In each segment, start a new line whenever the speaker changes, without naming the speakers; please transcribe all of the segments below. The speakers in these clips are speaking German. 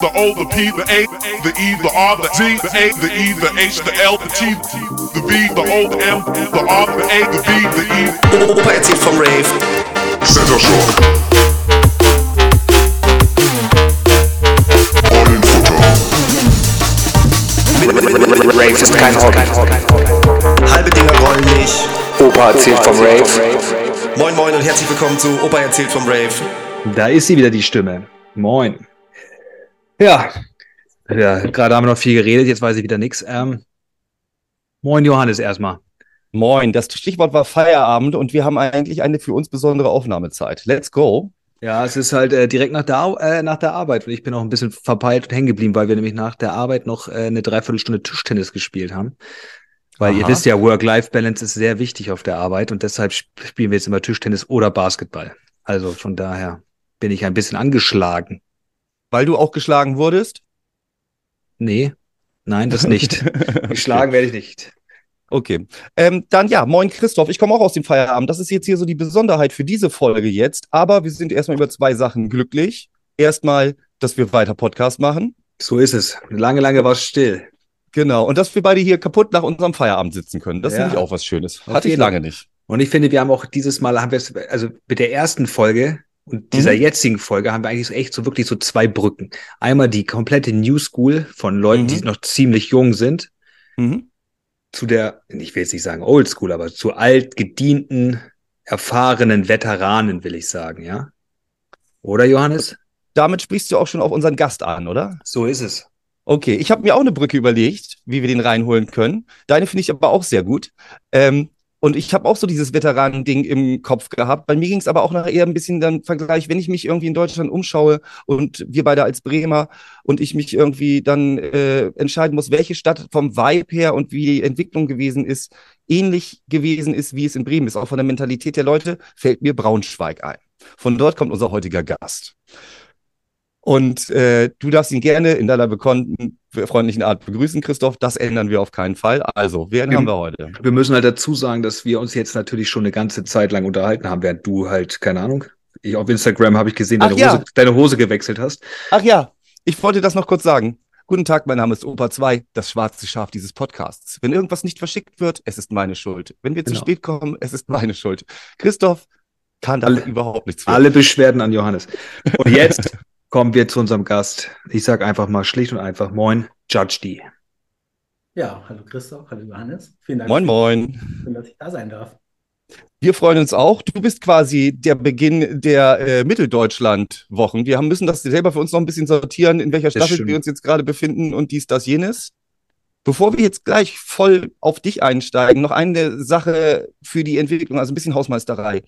The O, the P, the A, the E, the R, the Z, the A, the E, the H, the L, the T, the V, the O, the M, the R, the A, the B, the E.
Opa erzählt vom Rave.
Center Shock. All in Futter.
Rave ist kein Hobby.
Halbe Dinger rollen nicht.
Opa erzählt vom Rave.
Moin Moin und herzlich willkommen zu Opa erzählt vom Rave.
Da ist sie wieder, die Stimme. Moin. Ja, ja gerade haben wir noch viel geredet, jetzt weiß ich wieder nichts. Ähm, moin, Johannes, erstmal.
Moin, das Stichwort war Feierabend und wir haben eigentlich eine für uns besondere Aufnahmezeit. Let's go.
Ja, es ist halt äh, direkt nach der, äh, nach der Arbeit und ich bin auch ein bisschen verpeilt und hängen geblieben, weil wir nämlich nach der Arbeit noch äh, eine Dreiviertelstunde Tischtennis gespielt haben. Weil ihr
Aha.
wisst ja, Work-Life-Balance ist sehr wichtig auf der Arbeit und deshalb sp- spielen wir jetzt immer Tischtennis oder Basketball. Also von daher bin ich ein bisschen angeschlagen.
Weil du auch geschlagen wurdest?
Nee, nein, das nicht. Geschlagen werde ich nicht.
Okay. Ähm, dann ja, moin Christoph, ich komme auch aus dem Feierabend. Das ist jetzt hier so die Besonderheit für diese Folge jetzt. Aber wir sind erstmal über zwei Sachen glücklich. Erstmal, dass wir weiter Podcast machen.
So ist es. Lange, lange war es still.
Genau. Und dass wir beide hier kaputt nach unserem Feierabend sitzen können. Das
Ja.
finde ich auch was Schönes. Hatte ich lange nicht.
Und ich finde, wir haben auch dieses Mal, haben wir es, also mit der ersten Folge und dieser
Mhm.
jetzigen Folge haben wir eigentlich so echt so wirklich so zwei Brücken. Einmal die komplette New School von Leuten,
Mhm.
die noch ziemlich jung sind,
Mhm.
zu der, ich will jetzt nicht sagen Old School, aber zu alt gedienten, erfahrenen Veteranen, will ich sagen, ja? Oder Johannes?
Damit sprichst du auch schon auf unseren Gast an, oder?
So ist es.
Okay, ich habe mir auch eine Brücke überlegt, wie wir den reinholen können. Deine finde ich aber auch sehr gut. Ähm, und ich habe auch so dieses Veteranen-Ding im Kopf gehabt. Bei mir ging es aber auch nachher eher ein bisschen dann Vergleich, wenn ich mich irgendwie in Deutschland umschaue und wir beide als Bremer und ich mich irgendwie dann äh, entscheiden muss, welche Stadt vom Vibe her und wie die Entwicklung gewesen ist, ähnlich gewesen ist, wie es in Bremen ist. Auch von der Mentalität der Leute fällt mir Braunschweig ein. Von dort kommt unser heutiger Gast. Und äh, du darfst ihn gerne in deiner bekannten, freundlichen Art begrüßen, Christoph. Das ändern wir auf keinen Fall. Also, wen
Ja.
haben wir heute?
Wir müssen halt dazu sagen, dass wir uns jetzt natürlich schon eine ganze Zeit lang unterhalten haben, während du halt, keine Ahnung, ich auf Instagram habe ich gesehen, deine,
ja.
Hose, deine Hose gewechselt hast.
Ach ja, ich wollte das noch kurz sagen. Guten Tag, mein Name ist Opa 2, das schwarze Schaf dieses Podcasts. Wenn irgendwas nicht verschickt wird, es ist meine Schuld. Wenn wir zu
Genau.
spät kommen, es ist meine Schuld. Christoph kann da
Alle-
überhaupt nichts für.
Alle Beschwerden an Johannes. Und jetzt kommen wir zu unserem Gast. Ich sage einfach mal schlicht und einfach Moin, Judge D.
Ja, hallo Christoph, hallo Johannes. Vielen Dank,
Moin, moin.
Schön, dass ich da sein darf.
Wir freuen uns auch. Du bist quasi der Beginn der äh, Mitteldeutschland-Wochen. Wir haben, müssen das selber für uns noch ein bisschen sortieren, in welcher Staffel wir uns jetzt gerade befinden und dies, das, jenes. Bevor wir jetzt gleich voll auf dich einsteigen, noch eine Sache für die Entwicklung, also ein bisschen Hausmeisterei.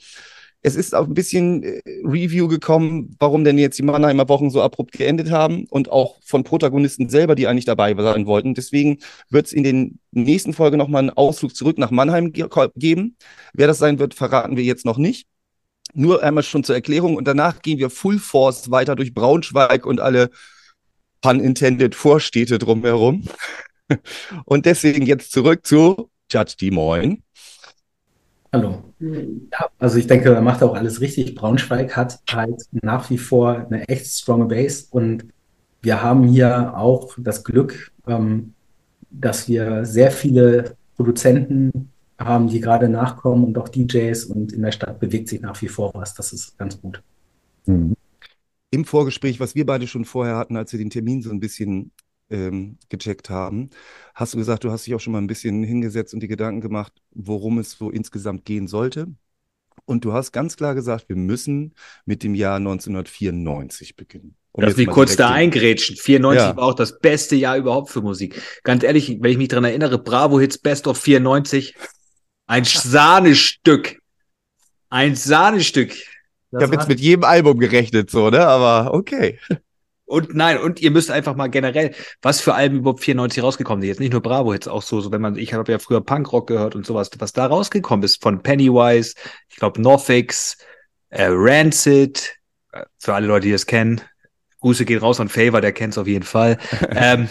Es ist auch ein bisschen äh, Review gekommen, warum denn jetzt die Mannheimer Wochen so abrupt geendet haben und auch von Protagonisten selber, die eigentlich dabei sein wollten. Deswegen wird es in den nächsten Folge nochmal einen Ausflug zurück nach Mannheim ge geben. Wer das sein wird, verraten wir jetzt noch nicht. Nur einmal schon zur Erklärung und danach gehen wir Full Force weiter durch Braunschweig und alle pun intended Vorstädte drumherum. Und deswegen jetzt zurück zu Judge D. Moin.
Hallo. Ja, also ich denke, er macht auch alles richtig. Braunschweig hat halt nach wie vor eine echt strong Base und wir haben hier auch das Glück, ähm, dass wir sehr viele Produzenten haben, die gerade nachkommen und auch DJs und in der Stadt bewegt sich nach wie vor was. Das ist ganz gut.
Im Vorgespräch, was wir beide schon vorher hatten, als wir den Termin so ein bisschen ähm, gecheckt haben, hast du gesagt, du hast dich auch schon mal ein bisschen hingesetzt und die Gedanken gemacht, worum es so insgesamt gehen sollte. Und du hast ganz klar gesagt, wir müssen mit dem Jahr 1994 beginnen. Um
Lass mich kurz da eingrätschen. 94
Ja.
war auch das beste Jahr überhaupt für Musik. Ganz ehrlich, wenn ich mich dran erinnere, Bravo Hits Best of 94, ein Sahnestück. Ein Sahnestück.
Ich habe jetzt mit jedem Album gerechnet, so, ne? Aber okay.
Und nein, und ihr müsst einfach mal generell, was für Alben überhaupt 94 rausgekommen sind. Jetzt nicht nur Bravo Hits, auch so, so wenn man, ich habe ja früher Punkrock gehört und sowas, was da rausgekommen ist von Pennywise, ich glaube Norfix, äh, Rancid, äh, für alle Leute, die das kennen. Grüße gehen raus an Favor, der kennt's auf jeden Fall. ähm,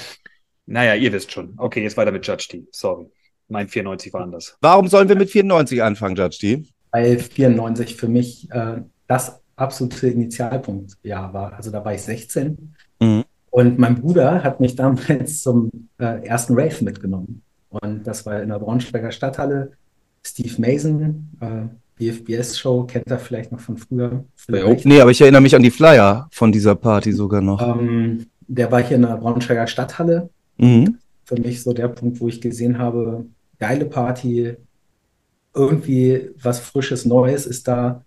naja, ihr wisst schon. Okay, jetzt weiter mit Judge D. Sorry. Mein 94 war anders.
Warum sollen wir mit 94 anfangen, Judge D?
Weil 94 für mich äh, das absolute Initialpunktjahr war. Also da war ich 16.
Mhm.
Und mein Bruder hat mich damals zum äh, ersten Rave mitgenommen. Und das war in der Braunschweiger Stadthalle. Steve Mason, äh, BFBS-Show, kennt er vielleicht noch von früher. Vielleicht.
Nee, aber ich erinnere mich an die Flyer von dieser Party sogar noch.
Ähm, der war hier in der Braunschweiger Stadthalle.
Mhm.
Für mich so der Punkt, wo ich gesehen habe, geile Party, irgendwie was Frisches, Neues ist da.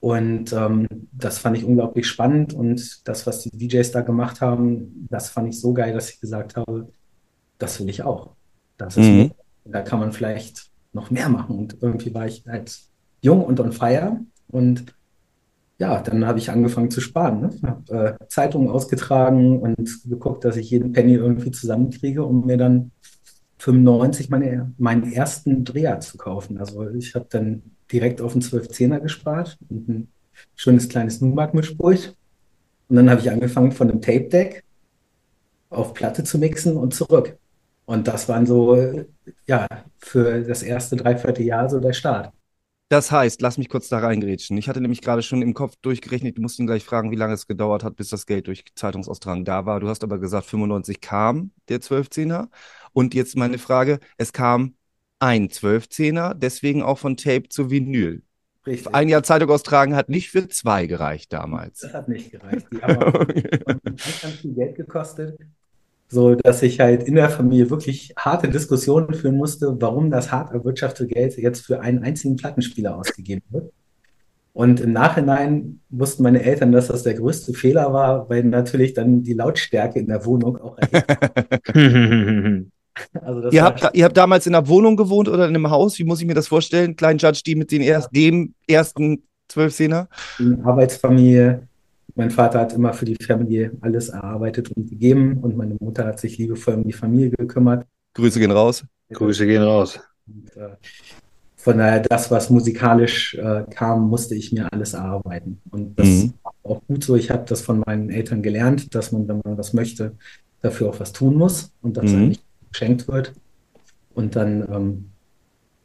Und ähm, das fand ich unglaublich spannend. Und das, was die DJs da gemacht haben, das fand ich so geil, dass ich gesagt habe, das will ich auch. Das ist
Mhm.
da kann man vielleicht noch mehr machen. Und irgendwie war ich halt jung und on fire. Und ja, dann habe ich angefangen zu sparen. Ne? Hab äh, Zeitungen ausgetragen und geguckt, dass ich jeden Penny irgendwie zusammenkriege, um mir dann 95 meine, meinen ersten Dreher zu kaufen. Also ich habe dann direkt auf einen 12-10er gespart und ein schönes kleines Numark-Mischpult. Und dann habe ich angefangen von einem Tape-Deck auf Platte zu mixen und zurück. Und das waren so, ja, für das erste Dreivierteljahr so der Start.
Das heißt, lass mich kurz da reingrätschen. Ich hatte nämlich gerade schon im Kopf durchgerechnet, du musst ihn gleich fragen, wie lange es gedauert hat, bis das Geld durch Zeitungsaustragen da war. Du hast aber gesagt, 95 kam der 12-10er. Und jetzt meine Frage, es kam ein 12-10er, deswegen auch von Tape zu Vinyl.
Richtig.
Ein Jahr Zeitung austragen hat nicht für zwei gereicht damals.
Das hat nicht gereicht. Die haben ganz, ganz viel Geld gekostet, so dass ich halt in der Familie wirklich harte Diskussionen führen musste, warum das hart erwirtschaftete Geld jetzt für einen einzigen Plattenspieler ausgegeben wird. Und im Nachhinein wussten meine Eltern, dass das der größte Fehler war, weil natürlich dann die Lautstärke in der Wohnung auch erheblich Also das
Ihr habt, ihr habt damals in einer Wohnung gewohnt oder in einem Haus? Wie muss ich mir das vorstellen? Kleinen Judge, die mit den erst, dem ersten 12-10er?
eine Arbeitsfamilie. Mein Vater hat immer für die Familie alles erarbeitet und gegeben und meine Mutter hat sich liebevoll um die Familie gekümmert.
Grüße gehen raus.
Grüße gehen raus.
Und, äh, von daher, das, was musikalisch äh, kam, musste ich mir alles erarbeiten. Und das
Mhm.
war auch gut so. Ich habe das von meinen Eltern gelernt, dass man, wenn man was möchte, dafür auch was tun muss und dass
Mhm.
einem nicht geschenkt wird. Und dann ähm,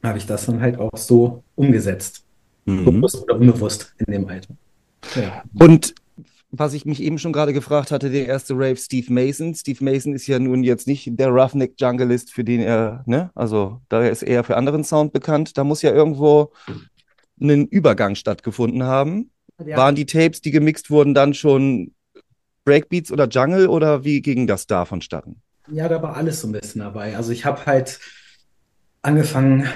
habe ich das dann halt auch so umgesetzt.
Mhm.
Bewusst oder unbewusst in dem Alter. Ja.
Und was ich mich eben schon gerade gefragt hatte, der erste Rave Steve Mason. Steve Mason ist ja nun jetzt nicht der Roughneck Junglist, für den er, ne, also da ist er für anderen Sound bekannt. Da muss ja irgendwo ein Übergang stattgefunden haben.
Ja.
Waren die Tapes, die gemixt wurden, dann schon Breakbeats oder Jungle oder wie ging das da vonstatten?
Ja, da war alles so ein bisschen dabei. Also ich habe halt angefangen,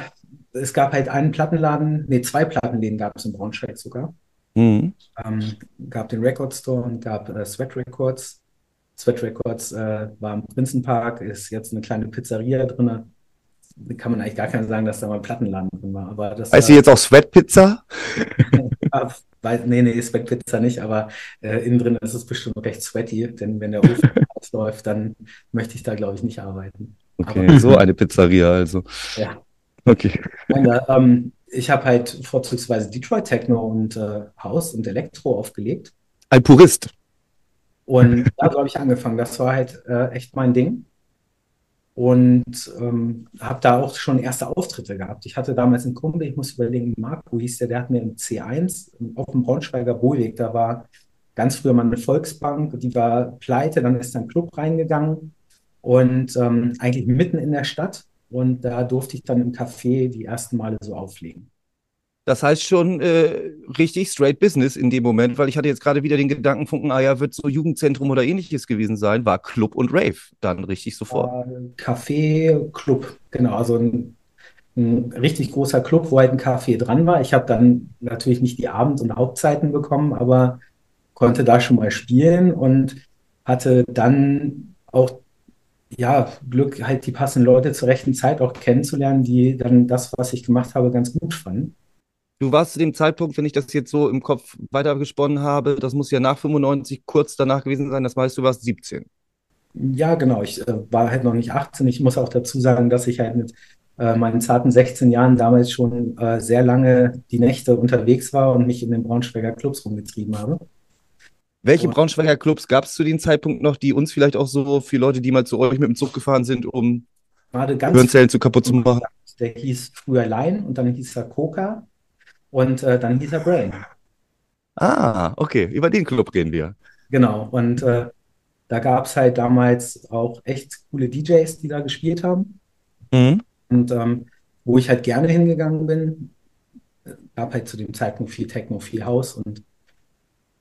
es gab halt einen Plattenladen, nee, zwei Plattenläden gab es in Braunschweig sogar.
Mhm.
Ähm, gab den Record Store und gab äh, Sweat Records. Sweat Records äh, war im Prinzenpark, ist jetzt eine kleine Pizzeria drin. Da kann man eigentlich gar keinen sagen, dass da mal ein Plattenladen drin war. Aber das
Heißt sie jetzt auch Sweat Pizza?
Weil, nee, nee, Sweat Pizza nicht, aber äh, innen drin ist es bestimmt recht sweaty, denn wenn der Ofen ausläuft, dann möchte ich da, glaube ich, nicht arbeiten.
Okay, so eine Pizzeria also.
Ja.
Okay.
Nein, da, ähm, ich habe halt vorzugsweise Detroit Techno und äh, House und Elektro aufgelegt.
Ein Purist.
Und da habe ich angefangen. Das war halt äh, echt mein Ding. Und ähm, habe da auch schon erste Auftritte gehabt. Ich hatte damals einen Kumpel, ich muss überlegen, Marco hieß der, der hat mir im C1 auf dem Braunschweiger Bohlweg, da war ganz früher mal eine Volksbank, die war pleite, dann ist ein Club reingegangen und ähm, eigentlich mitten in der Stadt. Und da durfte ich dann im Café die ersten Male so auflegen.
Das heißt schon äh, richtig straight Business in dem Moment, weil ich hatte jetzt gerade wieder den Gedankenfunken, ah ja, wird so Jugendzentrum oder ähnliches gewesen sein, war Club und Rave dann richtig sofort.
Äh, Café, Club, genau, also ein, ein richtig großer Club, wo halt ein Café dran war. Ich habe dann natürlich nicht die Abend- und Hauptzeiten bekommen, aber konnte da schon mal spielen und hatte dann auch ja, Glück, halt die passenden Leute zur rechten Zeit auch kennenzulernen, die dann das, was ich gemacht habe, ganz gut fanden.
Du warst zu dem Zeitpunkt, wenn ich das jetzt so im Kopf weitergesponnen habe, das muss ja nach 95 kurz danach gewesen sein, das heißt, du warst 17.
Ja, genau. Ich äh, war halt noch nicht 18. Ich muss auch dazu sagen, dass ich halt mit äh, meinen zarten 16 Jahren damals schon äh, sehr lange die Nächte unterwegs war und mich in den Braunschweiger Clubs rumgetrieben habe.
Welche
Und-
Braunschweiger Clubs gab es zu dem Zeitpunkt noch, die uns vielleicht auch so für Leute, die mal zu euch mit dem Zug gefahren sind, um Hirnzellen zu kaputt zu machen?
Der hieß früher Line und dann hieß er Coca und äh, dann hieß er Brain.
Ah, okay, über den Club reden wir.
Genau. Und äh, da gab es halt damals auch echt coole DJs, die da gespielt haben.
Mhm.
Und ähm, wo ich halt gerne hingegangen bin, gab halt zu dem Zeitpunkt viel Techno, viel House. Und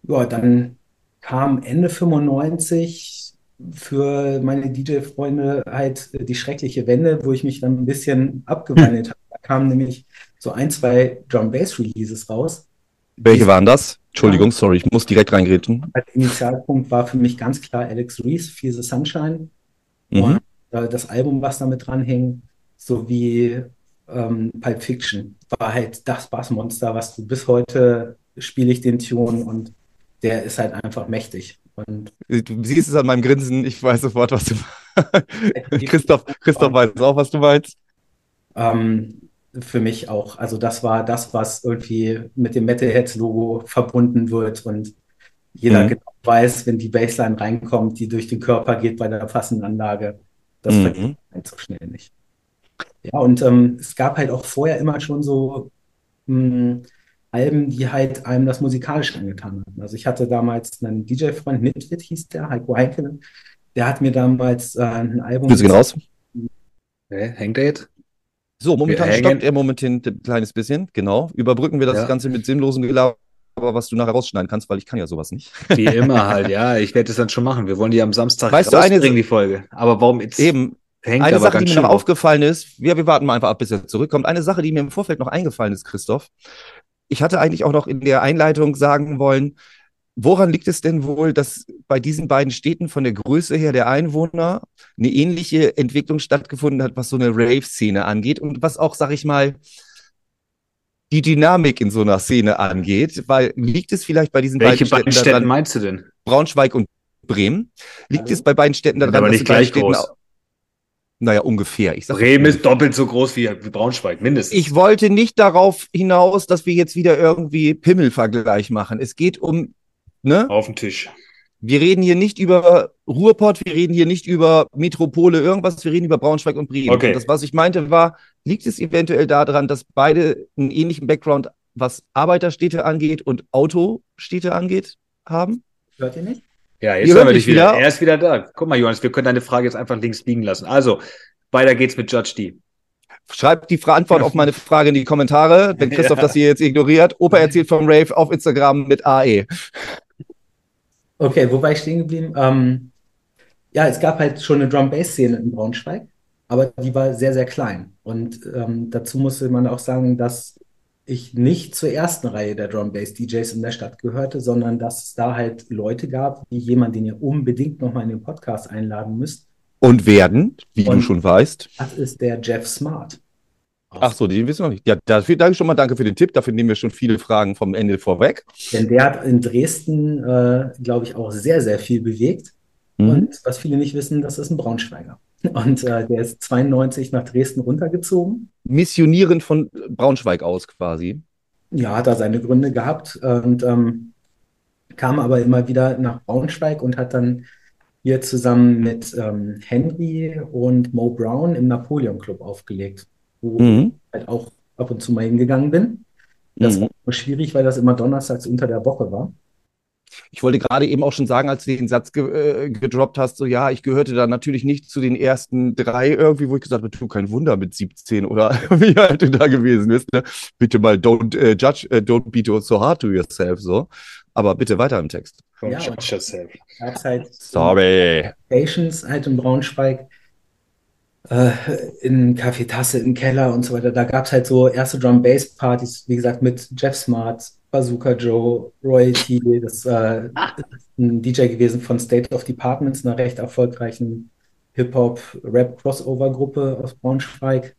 ja, dann kam Ende 95 für meine DJ-Freunde halt die schreckliche Wende, wo ich mich dann ein bisschen abgewandelt habe. Da kamen nämlich so ein, zwei Drum-Bass-Releases raus.
Welche waren das? Entschuldigung, sorry, ich muss direkt reingrätschen.
Als Initialpunkt war für mich ganz klar Alex Reese, Feel the Sunshine.
Mhm.
Und äh, das Album, was damit dranhing, sowie ähm, Pulp Fiction, war halt das Bassmonster, was du bis heute spiele ich den Tune und der ist halt einfach mächtig. Und
Du siehst es an meinem Grinsen, ich weiß sofort, was du Christoph, Christoph weiß auch, was du meinst.
ähm, für mich auch, also das war das, was irgendwie mit dem Metalheads-Logo verbunden wird und jeder
Mhm.
genau weiß, wenn die Bassline reinkommt, die durch den Körper geht bei der passenden Anlage. Das
Mhm.
vergisst man so schnell nicht. Ja, und ähm, es gab halt auch vorher immer schon so mh, Alben, die halt einem das musikalisch angetan haben. Also ich hatte damals einen DJ-Freund, Nitwit hieß der, Heiko Heinkelen, der hat mir damals äh, ein Album
Grüße gehen raus.
Hä? Hängt er jetzt?
So, momentan stockt er momentan ein kleines bisschen, genau. Überbrücken wir das
Ja.
Ganze mit sinnlosem Gelaber, was du nachher rausschneiden kannst, weil ich kann ja sowas nicht.
Wie immer halt, ja. Ich werde es dann schon machen. Wir wollen die am Samstag
Weißt du, eine-
die Folge. Aber warum jetzt
Eben,
hängt
eine Sache, die mir noch
auf.
aufgefallen ist, ja, wir warten mal einfach ab, bis er zurückkommt. Eine Sache, die mir im Vorfeld noch eingefallen ist, Christoph. Ich hatte eigentlich auch noch in der Einleitung sagen wollen, woran liegt es denn wohl, dass bei diesen beiden Städten von der Größe her der Einwohner eine ähnliche Entwicklung stattgefunden hat, was so eine Rave-Szene angeht und was auch, sag ich mal, die Dynamik in so einer Szene angeht, weil liegt es vielleicht bei diesen
Welche
beiden
beiden
Städten
Städte
daran,
meinst du denn?
Braunschweig und Bremen, liegt es bei beiden Städten daran,
aber
dass
nicht gleich
Städten,
groß.
au- naja, ungefähr. Ich sag
Bremen ist doppelt so groß wie, Braunschweig, mindestens.
Ich wollte nicht darauf hinaus, dass wir jetzt wieder irgendwie Pimmelvergleich machen. Es geht um, ne?
auf den Tisch.
Wir reden hier nicht über Ruhrpott, wir reden hier nicht über Metropole, irgendwas, wir reden über Braunschweig und Bremen.
Okay.
Und das, was ich meinte, war, liegt es eventuell daran, dass beide einen ähnlichen Background, was Arbeiterstädte angeht und Autostädte angeht, haben?
Hört ihr nicht?
Ja, jetzt hören wir dich wieder.
wieder.
Er ist wieder da. Guck mal, Johannes, wir können deine Frage jetzt einfach links liegen lassen. Also, weiter geht's mit Judge D.
Schreibt die Antwort auf meine Frage in die Kommentare, wenn Christoph
Ja.
das hier jetzt ignoriert. Opa erzählt vom Rave auf Instagram mit. AE.
Okay, wo war ich stehen geblieben? Ähm, ja, es gab halt schon eine Drum-Bass-Szene in Braunschweig, aber die war sehr, sehr klein. Und ähm, dazu musste man auch sagen, dass ich nicht zur ersten Reihe der Drum-Bass-DJs in der Stadt gehörte, sondern dass es da halt Leute gab, wie jemand, den ihr unbedingt nochmal in den Podcast einladen müsst.
Und werden, wie du
Und-
schon weißt.
Das ist der Jeff Smart.
Ach so, den wissen wir noch nicht. Ja, dafür danke schon mal, danke für den Tipp. Dafür nehmen wir schon viele Fragen vom Ende vorweg.
Denn der hat in Dresden, äh, glaube ich, auch sehr, sehr viel bewegt.
Mhm.
Und was viele nicht wissen, das ist ein Braunschweiger. Und äh, der ist 92 nach Dresden runtergezogen.
Missionieren von Braunschweig aus quasi.
Ja, hat er seine Gründe gehabt und ähm, kam aber immer wieder nach Braunschweig und hat dann hier zusammen mit ähm, Henry und Mo Brown im Napoleon Club aufgelegt, wo
Mhm.
ich halt auch ab und zu mal hingegangen bin. Das
Mhm.
war schwierig, weil das immer donnerstags unter der Woche war.
Ich wollte gerade eben auch schon sagen, als du den Satz ge äh, gedroppt hast, so ja, ich gehörte da natürlich nicht zu den ersten drei irgendwie, wo ich gesagt habe, tu kein Wunder mit 17 oder wie alt du da gewesen bist. Ne? Bitte mal don't äh, judge, äh, don't be so hard to yourself, so. Aber bitte weiter im Text.
Don't
Ja,
judge yourself.
Gab es halt
Sorry.
Stations halt in Braunschweig, äh, in Café Tasse im Keller und so weiter. Da gab es halt so erste Drum-Bass-Partys, wie gesagt, mit Jeff Smart, Bazooka Joe, Royalty, das äh, ist ein DJ gewesen von State of Departments, einer recht erfolgreichen Hip-Hop-Rap-Crossover-Gruppe aus Braunschweig.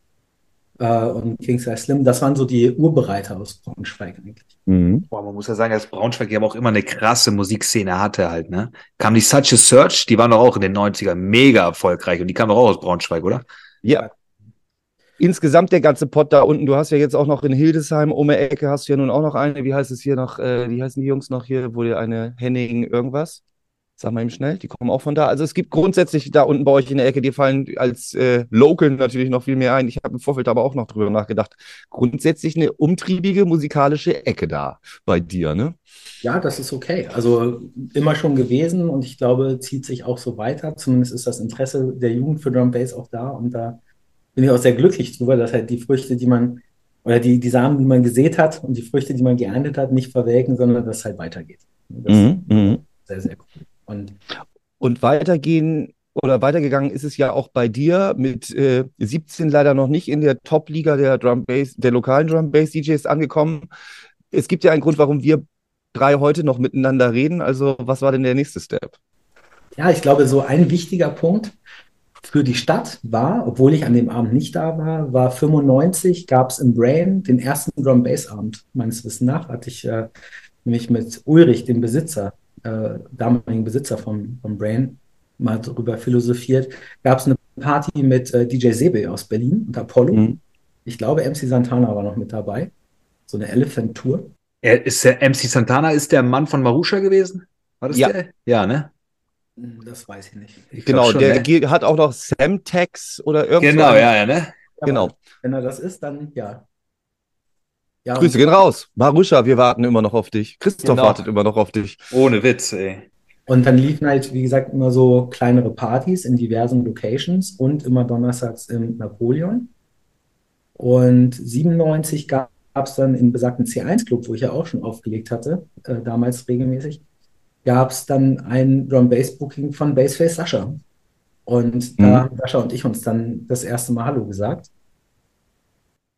Äh, und King Size Slim, das waren so die Urbereiter aus Braunschweig eigentlich.
Mhm.
Boah, man muss ja sagen, dass Braunschweig ja aber auch immer eine krasse Musikszene hatte halt, ne? Kam die Such a Search, die waren doch auch in den 90ern mega erfolgreich und die kamen doch auch aus Braunschweig, oder?
Ja. Insgesamt der ganze Pott da unten, du hast ja jetzt auch noch in Hildesheim um die Ecke, hast du ja nun auch noch eine, wie heißt es hier noch, äh, wie heißen die Jungs noch hier, wo der eine Henning irgendwas? Sag mal eben schnell, die kommen auch von da. Also es gibt grundsätzlich da unten bei euch in der Ecke, die fallen als äh, Local natürlich noch viel mehr ein. Ich habe im Vorfeld aber auch noch drüber nachgedacht. Grundsätzlich eine umtriebige musikalische Ecke da bei dir, ne?
Ja, das ist okay. Also immer schon gewesen und ich glaube, zieht sich auch so weiter. Zumindest ist das Interesse der Jugend für Drum Bass auch da und da bin ich auch sehr glücklich drüber, dass halt die Früchte, die man oder die, die Samen, die man gesät hat und die Früchte, die man geerntet hat, nicht verwelken, sondern dass es halt weitergeht. Das
Mhm, mhm.
ist sehr, sehr cool. Und
Und weitergehen oder weitergegangen ist es ja auch bei dir mit äh, 17 leider noch nicht in der Top-Liga der Drum Bass, der lokalen Drum Bass DJs angekommen. Es gibt ja einen Grund, warum wir drei heute noch miteinander reden. Also, was war denn der nächste Step?
Ja, ich glaube, so ein wichtiger Punkt für die Stadt war, obwohl ich an dem Abend nicht da war, war 95 gab es im Brain den ersten Drum Bass Abend. Meines Wissens nach hatte ich äh, nämlich mit Ulrich, dem Besitzer, äh, damaligen Besitzer vom, vom Brain, mal darüber philosophiert. Gab es eine Party mit äh, DJ Sebe aus Berlin und Apollo.
Mhm.
Ich glaube, MC Santana war noch mit dabei. So eine Elephant Tour.
Er ist der MC Santana ist der Mann von Marusha gewesen? War das
Ja.
der? Ja, ne?
Das weiß ich nicht.
Ich
Genau,
schon,
der
ne?
hat auch noch Semtex oder irgendwas.
Genau, ja, ja, ne?
Genau.
Wenn er das ist, dann ja. ja
Grüße gehen raus. Marusha, wir warten immer noch auf dich. Christoph
Genau.
wartet immer noch auf dich.
Ohne Witz, ey.
Und dann liefen halt, wie gesagt, immer so kleinere Partys in diversen Locations und immer donnerstags im Napoleon. Und 97 gab es dann im besagten C1-Club, wo ich ja auch schon aufgelegt hatte, äh, damals regelmäßig, gab es dann ein Drum-Bass-Booking von Bassface Sascha. Und da
Mhm.
haben Sascha und ich uns dann das erste Mal Hallo gesagt.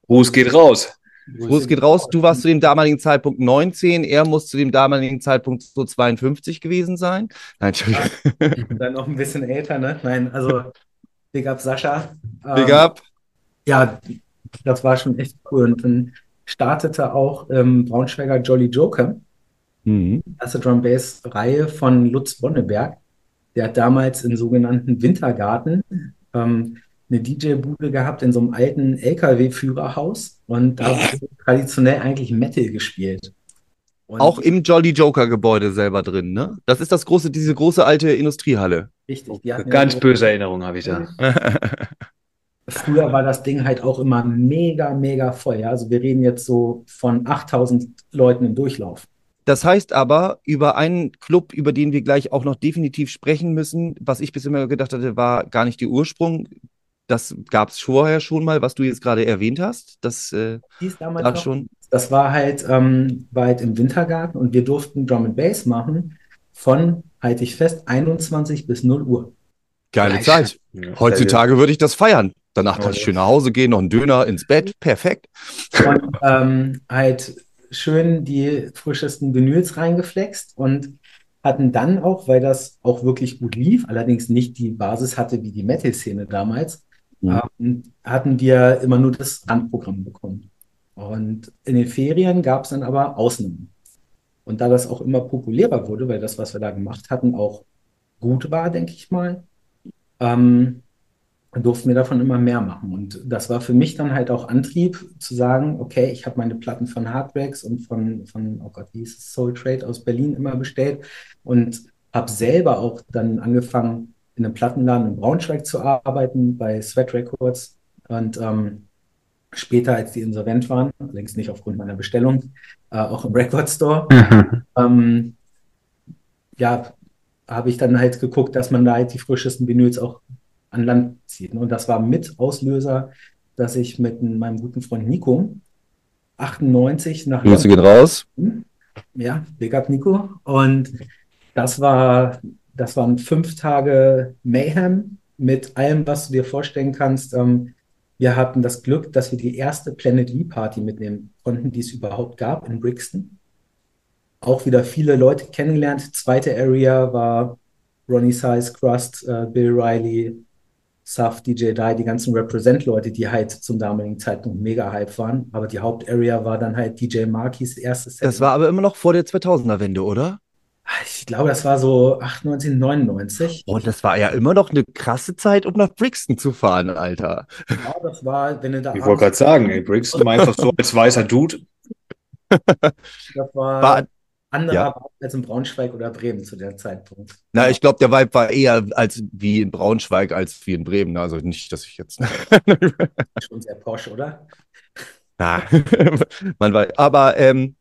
Gruß geht raus.
Gruß geht raus. Du warst zu dem damaligen Zeitpunkt 19. Er muss zu dem damaligen Zeitpunkt so 52 gewesen sein. Nein, Entschuldigung.
Ich bin dann noch ein bisschen älter, ne? Nein, also Big up Sascha.
Big
Ähm,
up.
Ja, das war schon echt cool. Und dann startete auch ähm, Braunschweiger Jolly Joker,
Mhm.
erste Drum Bass Reihe von Lutz Bonneberg. Der hat damals im sogenannten Wintergarten ähm, eine DJ-Bude gehabt in so einem alten LKW-Führerhaus und da wurde traditionell eigentlich Metal gespielt. Und
Auch im Jolly Joker Gebäude selber drin, ne? Das ist das große, diese große alte Industriehalle.
richtig, ja
Ganz
so-
böse Erinnerung habe ich da.
Früher war das Ding halt auch immer mega, mega voll. Ja? Also wir reden jetzt so von 8000 Leuten im Durchlauf.
Das heißt aber, über einen Club, über den wir gleich auch noch definitiv sprechen müssen, was ich bis immer gedacht hatte, war gar nicht der Ursprung. Das gab es vorher schon mal, was du jetzt gerade erwähnt hast. Das äh,
Hieß damals
schon.
das war halt, ähm, halt im Wintergarten und wir durften Drum and Bass machen von, halte ich fest, 21 bis 0 Uhr.
Geile Zeit. Heutzutage würde ich das feiern. Danach kann ich schön nach Hause gehen, noch einen Döner ins Bett. Perfekt.
Und ähm, halt schön die frischesten Vinyls reingeflext und hatten dann auch, weil das auch wirklich gut lief, allerdings nicht die Basis hatte wie die Metal-Szene damals,
Mhm.
ähm, hatten wir immer nur das Randprogramm bekommen. Und in den Ferien gab es dann aber Ausnahmen. Und da das auch immer populärer wurde, weil das, was wir da gemacht hatten, auch gut war, denke ich mal, ähm, durften wir davon immer mehr machen. Und das war für mich dann halt auch Antrieb zu sagen, okay, ich habe meine Platten von Hardwax und von, von, oh Gott, wie hieß es, Soul Trade aus Berlin immer bestellt und habe selber auch dann angefangen, in einem Plattenladen in Braunschweig zu arbeiten, bei Sweat Records. Und ähm, später, als die insolvent waren, allerdings nicht aufgrund meiner Bestellung, äh, auch im Record Store, ähm, ja, habe ich dann halt geguckt, dass man da halt die frischesten Vinyls auch an Land zieht. Und das war mit Auslöser, dass ich mit meinem guten Freund Nico 98 nach
Grüße gehen raus.
ja, Big Up Nico. Und das war, das waren fünf Tage Mayhem mit allem, was du dir vorstellen kannst. Ähm, wir hatten das Glück, dass wir die erste Planet V Party mitnehmen konnten, die es überhaupt gab in Brixton. Auch wieder viele Leute kennengelernt. Zweite Area war Ronnie Size, Crust, äh, Bill Riley, Saf, DJ Die, die ganzen Represent-Leute, die halt zum damaligen Zeitpunkt mega Hype waren. Aber die Hauptarea war dann halt DJ Markis erstes Set.
Das war aber immer noch vor der 2000er-Wende, oder?
Ich glaube, das war so 98, 99.
Und das war ja immer noch eine krasse Zeit, um nach Brixton zu fahren, Alter.
Ja, das war, wenn du da
Ich wollte gerade sagen, ey, Brixton war einfach so als weißer Dude.
das war,
War,
anderer
Ja.
Als in Braunschweig oder Bremen zu der Zeitpunkt.
Na, ich glaube, der Vibe war eher als wie in Braunschweig als wie in Bremen. Also nicht, dass ich jetzt.
Schon sehr posch, oder?
Na, man weiß. Aber ähm,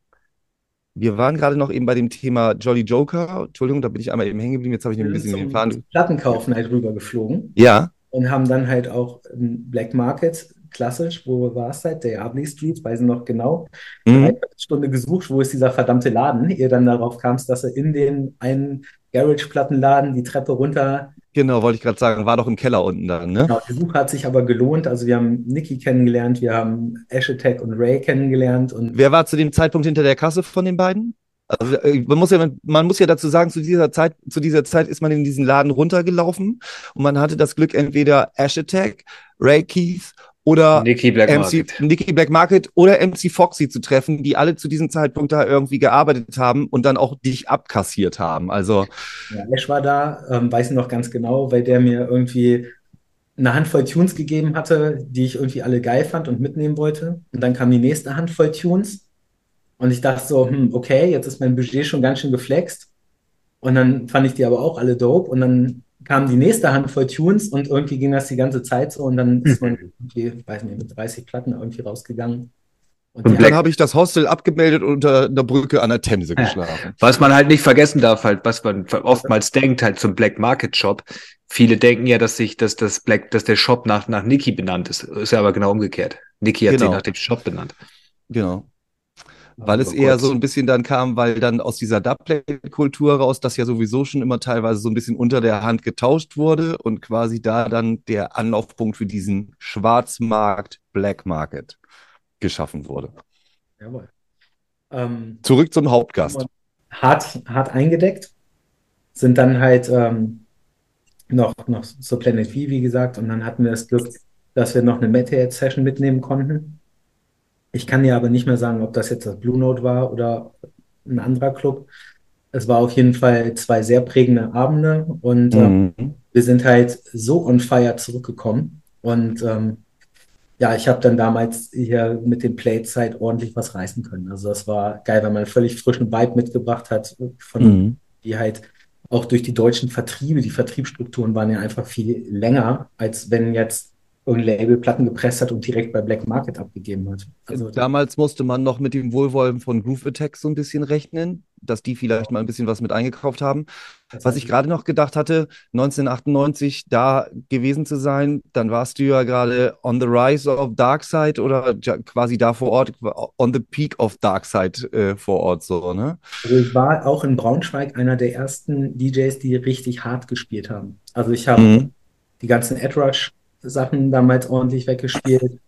wir waren gerade noch eben bei dem Thema Jolly Joker. Entschuldigung, da bin ich einmal eben hängen geblieben. Jetzt habe ich ein bisschen den Faden.
Plattenkaufen halt rübergeflogen
Ja,
und haben dann halt auch im Black Market, klassisch, wo war es halt? Der Abley Street, weiß ich noch genau,
mhm.
eine Stunde gesucht, wo ist dieser verdammte Laden, ihr dann darauf kamst, dass er in den einen Garage-Plattenladen die Treppe runter
genau, wollte ich gerade sagen. War doch im Keller unten dann, ne?
Genau, die Suche hat sich aber gelohnt. Also wir haben Nicky kennengelernt, wir haben Ash Attack und Ray kennengelernt und
Wer war zu dem Zeitpunkt hinter der Kasse von den beiden? Also, äh, man muss ja, man muss ja dazu sagen, zu dieser Zeit, zu dieser Zeit ist man in diesen Laden runtergelaufen und man hatte das Glück, entweder Ash Attack, Ray Keith oder
Nicky Black
MC,
Market.
Nicky Black Market oder MC Foxy zu treffen, die alle zu diesem Zeitpunkt da irgendwie gearbeitet haben und dann auch dich abkassiert haben. Also,
ja, Ash war da, ähm, weiß ich noch ganz genau, weil der mir irgendwie eine Handvoll Tunes gegeben hatte, die ich irgendwie alle geil fand und mitnehmen wollte. Und dann kam die nächste Handvoll Tunes und ich dachte so, hm, okay, jetzt ist mein Budget schon ganz schön geflext. Und dann fand ich die aber auch alle dope und dann kam die nächste Handvoll Tunes und irgendwie ging das die ganze Zeit so und dann ist man irgendwie, weiß nicht, mit 30 Platten irgendwie rausgegangen. Und
Und
dann habe ich das Hostel abgemeldet und unter einer Brücke an der Themse geschlafen.
Was man halt nicht vergessen darf, halt, was man oftmals denkt, halt zum Black Market Shop. Viele denken ja, dass sich, dass das Black, dass der Shop nach, nach Niki benannt ist. Ist ja aber genau umgekehrt. Niki hat
Genau.
sich nach dem Shop benannt.
Genau. Weil es
Aber
eher so ein bisschen dann kam, weil dann aus dieser Dubplate-Kultur raus, das ja sowieso schon immer teilweise so ein bisschen unter der Hand getauscht wurde und quasi da dann der Anlaufpunkt für diesen Schwarzmarkt, Black Market geschaffen wurde.
Jawohl. Ähm,
Zurück zum Hauptgast.
hart, hart eingedeckt, sind dann halt ähm, noch, noch zur Planet V, wie gesagt, und dann hatten wir das Glück, dass wir noch eine Metalhead-Session mitnehmen konnten. Ich kann dir aber nicht mehr sagen, ob das jetzt das Blue Note war oder ein anderer Club. Es war auf jeden Fall zwei sehr prägende Abende und ähm,
Mhm.
wir sind halt so on fire zurückgekommen. Und ähm, ja, ich habe dann damals hier mit den Plates halt ordentlich was reißen können. Also das war geil, weil man einen völlig frischen Vibe mitgebracht hat, von
Mhm.
die halt auch durch die deutschen Vertriebe, die Vertriebsstrukturen waren ja einfach viel länger, als wenn jetzt irgendein Label Platten gepresst hat und direkt bei Black Market abgegeben hat. Also
Damals musste man noch mit dem Wohlwollen von Groove Attack so ein bisschen rechnen, dass die vielleicht mal ein bisschen was mit eingekauft haben. Was ich gerade noch gedacht hatte, 1998 da gewesen zu sein, dann warst du ja gerade on the rise of Darkside oder ja quasi da vor Ort, on the peak of Darkside äh, vor Ort so, ne?
Also ich war auch in Braunschweig einer der ersten DJs, die richtig hart gespielt haben. Also ich habe
Mhm.
die ganzen Edrush-Sachen damals ordentlich weggespielt.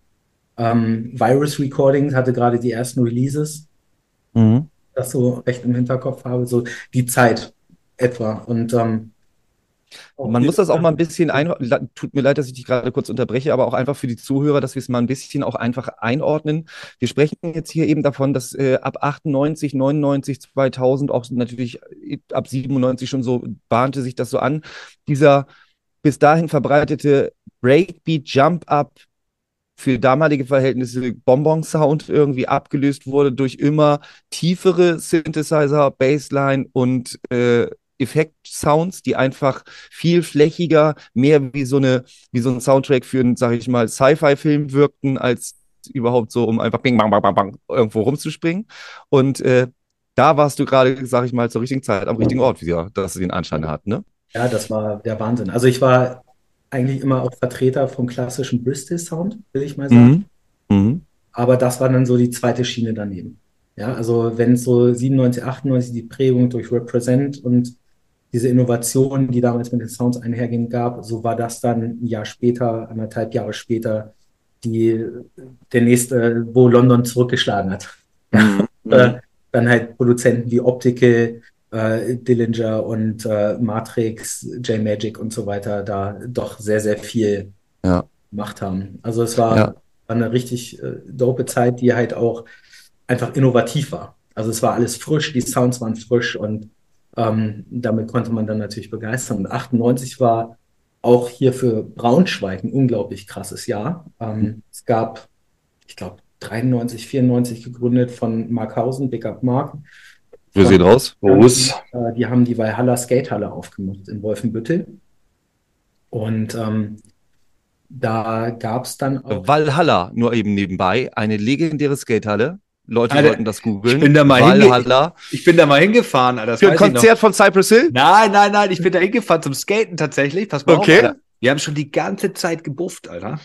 Ähm, Virus Recordings hatte gerade die ersten Releases,
Mhm.
das so recht im Hinterkopf habe, so die Zeit etwa. Und ähm,
Man muss das auch mal ein bisschen ein, la- tut mir leid, dass ich dich gerade kurz unterbreche, aber auch einfach für die Zuhörer, dass wir es mal ein bisschen auch einfach einordnen. Wir sprechen jetzt hier eben davon, dass äh, ab 98, 99, 2000, auch natürlich äh, ab 97 schon so bahnte sich das so an, dieser bis dahin verbreitete Breakbeat Jump-Up für damalige Verhältnisse Bonbon-Sound irgendwie abgelöst wurde durch immer tiefere Synthesizer, Bassline und äh, Effekt-Sounds, die einfach viel flächiger, mehr wie so eine, wie so ein Soundtrack für einen, sag ich mal, Sci-Fi-Film wirkten, als überhaupt so, um einfach bing, bang, bang, bang, bang irgendwo rumzuspringen. Und äh, da warst du gerade, sag ich mal, zur richtigen Zeit am richtigen Ort, wie ja, das den Anschein hat, ne?
ja, das war der Wahnsinn. Also ich war eigentlich immer auch Vertreter vom klassischen Bristol-Sound, will ich mal sagen.
Mhm. Mhm.
Aber das war dann so die zweite Schiene daneben. Ja, also wenn es so 97, 98 die Prägung durch Represent und diese Innovationen, die damals mit den Sounds einhergehen, gab, so war das dann ein Jahr später, anderthalb Jahre später, die, der nächste, wo London zurückgeschlagen hat.
Mhm.
Dann halt Produzenten wie Optical, äh, Dillinger und äh, Matrix, J-Magic und so weiter da doch sehr, sehr viel
Ja.
gemacht haben. Also es war,
Ja.
war eine richtig äh, dope Zeit, die halt auch einfach innovativ war. Also es war alles frisch, die Sounds waren frisch und ähm, damit konnte man dann natürlich begeistern. Und 98 war auch hier für Braunschweig ein unglaublich krasses Jahr. Ähm, es gab, ich glaube, 93, 94 gegründet von Mark Hausen, Big Up Mark.
Wir sehen raus.
Groß.
Äh, die haben die Valhalla Skatehalle aufgemacht in Wolfenbüttel. Und ähm, da gab es dann auch.
Valhalla, nur eben nebenbei, eine legendäre Skatehalle. Leute
Alter,
sollten das googeln.
ich bin da mal
Valhalla.
Ich bin da mal hingefahren, Alter. Das
Für ein. Konzert von Cypress Hill?
Nein, nein, nein, ich bin da hingefahren zum Skaten tatsächlich. Pass mal
Okay.
auf, Alter. Wir haben schon die ganze Zeit gebufft, Alter.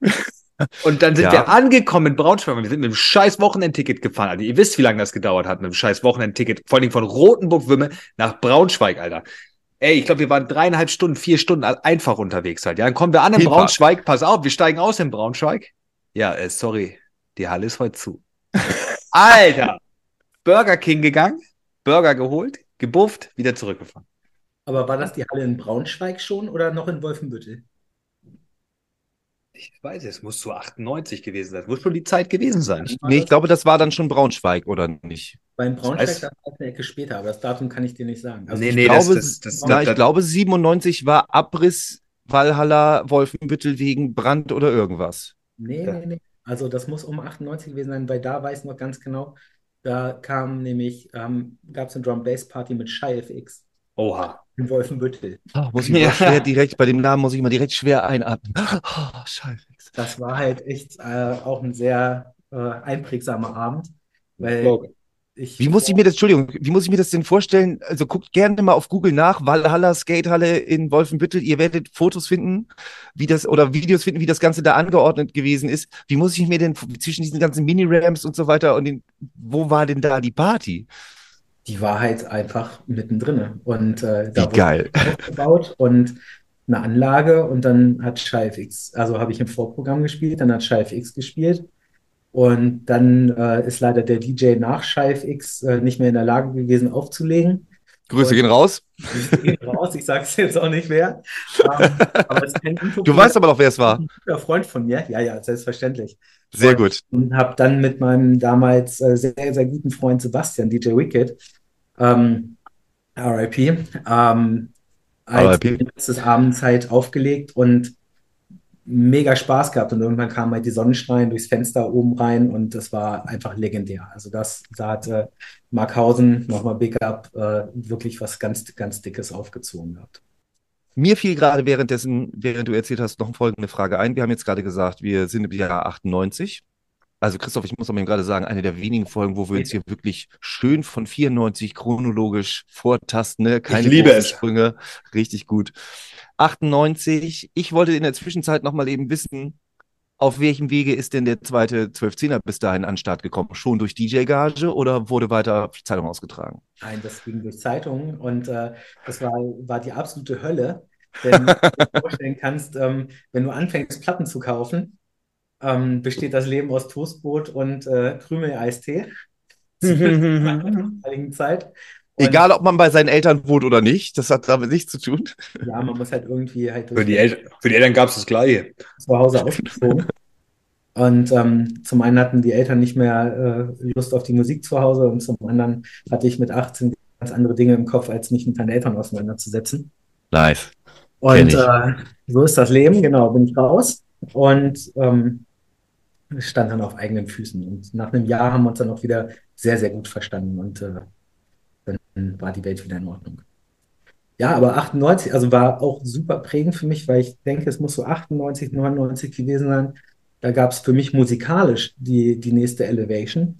Und dann sind
Ja.
wir angekommen in Braunschweig. Wir sind mit einem scheiß Wochenendticket gefahren. Alter. Ihr wisst, wie lange das gedauert hat mit einem scheiß Wochenendticket. Vor allem von Rotenburg-Wümme nach Braunschweig, Alter. Ey, ich glaube, wir waren dreieinhalb Stunden, vier Stunden einfach unterwegs halt. Ja, dann kommen wir an in. Braunschweig. Pass auf, wir steigen aus in Braunschweig. Ja, äh, sorry, die Halle ist heute zu. Alter! Burger King gegangen, Burger geholt, gebufft, wieder zurückgefahren.
Aber war das die Halle in Braunschweig schon oder noch in Wolfenbüttel?
Ich weiß, es muss so 98 gewesen sein. Muss schon die Zeit gewesen sein.
Nee, ich glaube, das war dann schon Braunschweig, oder nicht?
Bei in Braunschweig das war eine Ecke später, aber das Datum kann ich dir nicht sagen. Also
Nee,
ich
nee,
ich
das-
glaube,
das- das-
na, ich
das-
glaube, 97 war Abriss Valhalla Wolfenbüttel wegen Brand oder irgendwas.
Nee,
Ja.
nee, nee. Also das muss um 98 gewesen sein, weil da weiß ich noch ganz genau, da kam nämlich, ähm, gab es eine Drum-Bass-Party mit Shy FX
Oha.
In Wolfenbüttel.
Oh, muss ich
Ja.
mal schwer direkt, bei dem Namen muss ich mal direkt schwer einatmen. Oh, Scheiße.
Das war halt echt äh, auch ein sehr äh, einprägsamer Abend, weil ich
Wie muss ich mir das, Entschuldigung, wie muss ich mir das denn vorstellen? Also guckt gerne mal auf Google nach, Valhalla Skatehalle in Wolfenbüttel. Ihr werdet Fotos finden, wie das, oder Videos finden, wie das Ganze da angeordnet gewesen ist. Wie muss ich mir denn zwischen diesen ganzen Mini-Ramps und so weiter und den, wo war denn da die Party?
Die war halt einfach mittendrin und äh,
Wie
da wurde
geil.
aufgebaut und eine Anlage und dann hat ShyFX, also habe ich im Vorprogramm gespielt, dann hat ShyFX gespielt und dann äh, ist leider der DJ nach ShyFX äh, nicht mehr in der Lage gewesen aufzulegen.
Grüße gehen raus.
Ich gehe raus, ich sage es jetzt auch nicht mehr. Ähm,
Du weißt aber noch, wer es war.
ein guter Freund von mir. Ja, ja, selbstverständlich.
Sehr gut.
Und habe dann mit meinem damals äh, sehr, sehr guten Freund Sebastian, DJ Wicked, ähm, RIP, ähm, als letztes Abends halt aufgelegt und mega Spaß gehabt. Und irgendwann kam halt die Sonnenstrahlen durchs Fenster oben rein und das war einfach legendär. Also das, da hat äh, Mark Hausen, nochmal Big Up, äh, wirklich was ganz, ganz Dickes aufgezogen gehabt.
Mir fiel gerade währenddessen, während du erzählt hast, noch folgende Frage ein. Wir haben jetzt gerade gesagt, wir sind im Jahr 98. Also Christoph, ich muss aber eben gerade sagen, eine der wenigen Folgen, wo wir uns hier wirklich schön von 94 chronologisch vortasten, ne? keine
liebe
großen
es.
Sprünge, richtig gut. 98, ich wollte in der Zwischenzeit noch mal eben wissen, auf welchem Wege ist denn der zweite 12-10er bis dahin an den Start gekommen? Schon durch DJ-Gage oder wurde weiter Zeitung ausgetragen?
Nein, das ging durch Zeitungen und äh, das war, war die absolute Hölle. Denn du dir vorstellen kannst, ähm, wenn du anfängst, Platten zu kaufen, ähm, besteht das Leben aus Toastbrot und äh, Krümel-Eistee. Zu der damaligen Zeit.
Egal, ob man bei seinen Eltern wohnt oder nicht, das hat damit nichts zu tun.
ja, man muss halt irgendwie halt
Für die, El für die Eltern gab es das Gleiche.
zu Hause aufgezogen. Und ähm, zum einen hatten die Eltern nicht mehr äh, Lust auf die Musik zu Hause und zum anderen hatte ich mit 18 ganz andere Dinge im Kopf, als mich mit meinen Eltern auseinanderzusetzen.
Nice.
Und äh, so ist das Leben, genau, bin ich raus und ähm, stand dann auf eigenen Füßen. Und nach einem Jahr haben wir uns dann auch wieder sehr, sehr gut verstanden und äh, dann war die Welt wieder in Ordnung. Ja, aber 98, also war auch super prägend für mich, weil ich denke, es muss so 98, 99 gewesen sein. Da gab es für mich musikalisch die, die nächste Elevation.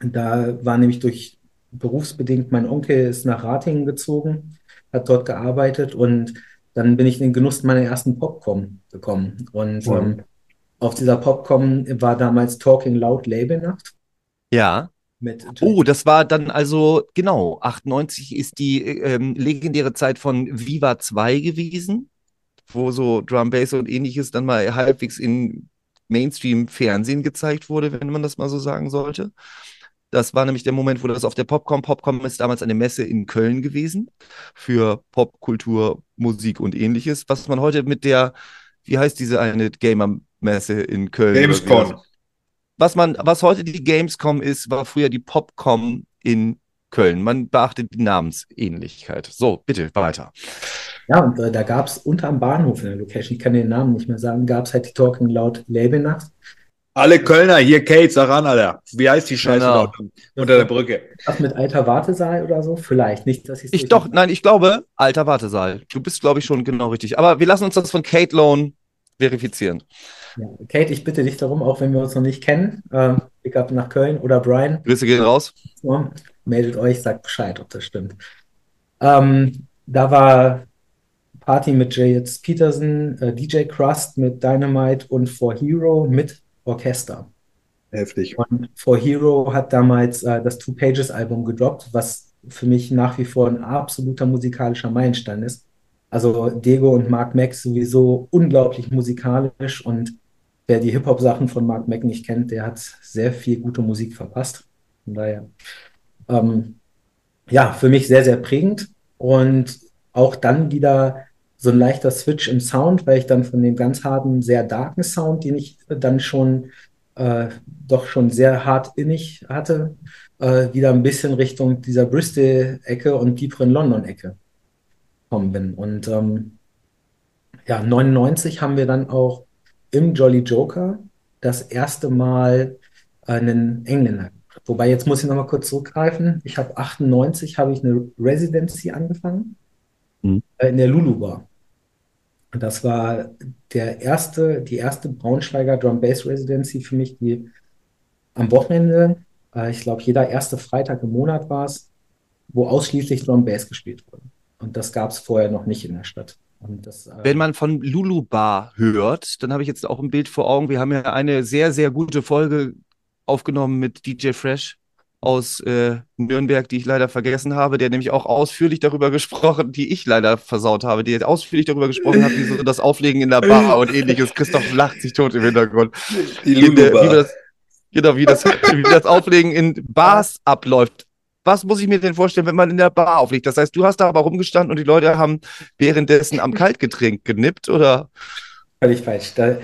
Da war nämlich durch berufsbedingt, mein Onkel ist nach Ratingen gezogen, hat dort gearbeitet und dann bin ich in den Genuss meiner ersten Popcom gekommen. Und
Wow.
ähm, auf dieser Popcom war damals Talking Loud Labelnacht
Ja.
Mit
Oh, das war dann also, genau, 98 ist die ähm, legendäre Zeit von Viva 2 gewesen, wo so Drum Bass und ähnliches dann mal halbwegs in Mainstream-Fernsehen gezeigt wurde, wenn man das mal so sagen sollte. Das war nämlich der Moment, wo das auf der Popcom, Popcom ist damals eine Messe in Köln gewesen für Popkultur, Musik und ähnliches, was man heute mit der, wie heißt diese eine Gamer-Messe in Köln?
Gamescom.
Was man, was heute die Gamescom ist, war früher die Popcom in Köln. Man beachtet die Namensähnlichkeit. So, bitte weiter.
Ja, und äh, da gab es unterm Bahnhof in der Location, ich kann den Namen nicht mehr sagen, gab es halt die Talking Loud Labelnacht.
Alle Kölner, hier Kate, sag an, Alter. Wie heißt die Scheiße
Genau.
unter der Brücke?
Was mit alter Wartesaal oder so? Vielleicht. Nicht, dass
Ich doch, nein, ich glaube, alter Wartesaal. Du bist, glaube ich, schon genau richtig. Aber wir lassen uns das von Kate Lone verifizieren.
Ja. Kate, ich bitte dich darum, auch wenn wir uns noch nicht kennen, äh, Pick up nach Köln oder Brian,
Grüße gehen raus.
so, meldet euch, sagt Bescheid, ob das stimmt. Ähm, da war Party mit J.S. Peterson, äh, DJ Crust mit Dynamite und For Hero mit Orchester.
Heftig.
Und For Hero hat damals äh, das Two Pages Album gedroppt, was für mich nach wie vor ein absoluter musikalischer Meilenstein ist. Also Dego und Mark Mack sowieso unglaublich musikalisch und wer die Hip-Hop-Sachen von Mark Mack nicht kennt, der hat sehr viel gute Musik verpasst. Von daher, ähm, ja, für mich sehr, sehr prägend und auch dann wieder so ein leichter Switch im Sound, weil ich dann von dem ganz harten, sehr darken Sound, den ich dann schon äh, doch schon sehr hart innig hatte, äh, wieder ein bisschen Richtung dieser Bristol-Ecke und tieferen London-Ecke gekommen bin. Und ähm, ja, 99 haben wir dann auch im Jolly Joker das erste Mal einen Engländer. Wobei jetzt muss ich noch mal kurz zurückgreifen. Ich habe 98 habe ich eine Residency angefangen
Mhm.
äh, in der Lulu Bar. Und das war der erste, die erste Braunschweiger Drum Bass Residency für mich, die am Wochenende, äh, ich glaube, jeder erste Freitag im Monat war es, wo ausschließlich Drum Bass gespielt wurde. Und das gab es vorher noch nicht in der Stadt. Und das, äh,
Wenn man von Lulu Bar hört, dann habe ich jetzt auch ein Bild vor Augen. Wir haben ja eine sehr, sehr gute Folge aufgenommen mit DJ Fresh aus äh, Nürnberg, die ich leider vergessen habe, der nämlich auch ausführlich darüber gesprochen, die ich leider versaut habe, die ausführlich darüber gesprochen hat, wie so das Auflegen in der Bar und ähnliches. Christoph lacht sich tot im Hintergrund.
Die.
Wie das, genau, wie das, wie das Auflegen in Bars abläuft. Was muss ich mir denn vorstellen, wenn man in der Bar auflegt? Das heißt, du hast da aber rumgestanden und die Leute haben währenddessen am Kaltgetränk genippt oder?
Völlig falsch. Da,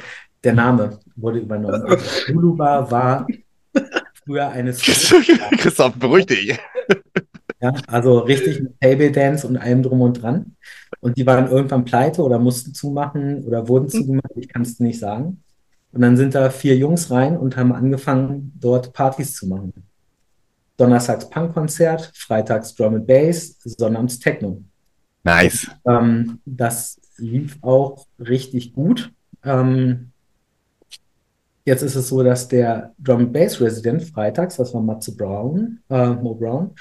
der Name wurde übernommen. Lulu Bar war früher eine
Christoph, beruhig dich.
Ja, also richtig mit Table Dance und allem drum und dran. Und die waren irgendwann pleite oder mussten zumachen oder wurden zugemacht, ich kann es nicht sagen. Und dann sind da vier Jungs rein und haben angefangen, dort Partys zu machen. Donnerstags Punkkonzert, freitags Drum and Bass, sonnabends Techno.
Nice.
Ähm, das lief auch richtig gut. Ähm, jetzt ist es so, dass der Drum and Bass Resident freitags, das war Matze Brown, äh, Mo Brown,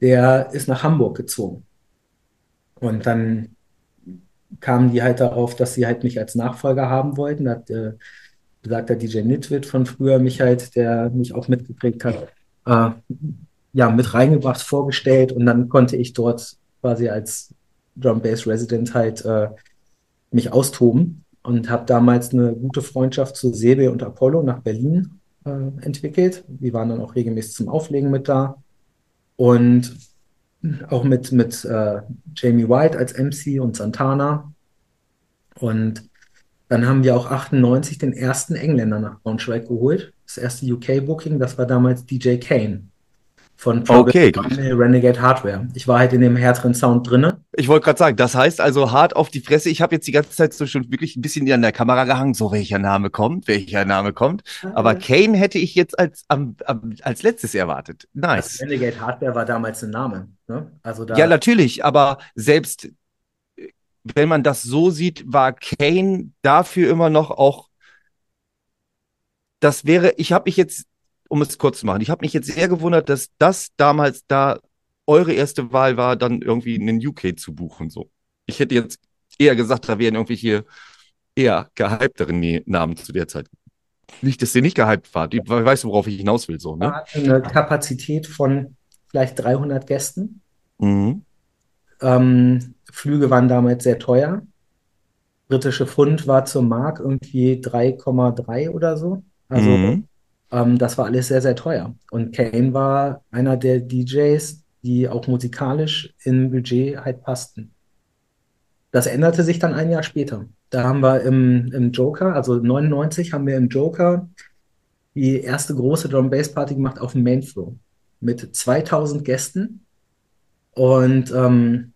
der ist nach Hamburg gezogen. Und dann kamen die halt darauf, dass sie halt mich als Nachfolger haben wollten. Da hat äh, besagter DJ Nitwit von früher mich halt, der mich auch mitgeprägt hat, äh, ja, mit reingebracht, vorgestellt und dann konnte ich dort quasi als Drum Bass Resident halt äh, mich austoben und habe damals eine gute Freundschaft zu Sebe und Apollo nach Berlin äh, entwickelt. Die waren dann auch regelmäßig zum Auflegen mit da und auch mit, mit äh, Jamie White als MC und Santana. Und dann haben wir auch 98 den ersten Engländer nach Braunschweig geholt. Das erste UK-Booking, das war damals DJ Kane von
Okay,
Progressive Renegade Hardware. Ich war halt in dem härteren Sound drinne.
Ich wollte gerade sagen, das heißt also hart auf die Fresse. Ich habe jetzt die ganze Zeit so schon wirklich ein bisschen an der Kamera gehangen, so welcher Name kommt, welcher Name kommt. Aber Kane hätte ich jetzt als, am, am, als letztes erwartet. Nice.
Renegade Hardware war damals ein Name. Ne? Also da
Ja, natürlich, aber selbst wenn man das so sieht, war Kane dafür immer noch auch. Das wäre, ich habe mich jetzt, um es kurz zu machen, ich habe mich jetzt sehr gewundert, dass das damals da eure erste Wahl war, dann irgendwie einen UK zu buchen. So. Ich hätte jetzt eher gesagt, da wären irgendwie hier eher gehyptere Ne- Namen zu der Zeit. Nicht, dass sie nicht gehypt war. Die, weißt du, worauf ich hinaus will, so, ne?
eine Kapazität von vielleicht 300 Gästen.
Mhm.
Ähm, Flüge waren damals sehr teuer. Britische Pfund war zur Mark irgendwie 3,3 oder so. Also
Mhm.
ähm, das war alles sehr, sehr teuer. Und Kane war einer der DJs, die auch musikalisch im Budget halt passten. Das änderte sich dann ein Jahr später. Da haben wir im, im Joker, also 99 haben wir im Joker die erste große Drum Bass Party gemacht auf dem Main Floor mit 2000 Gästen. Und ähm,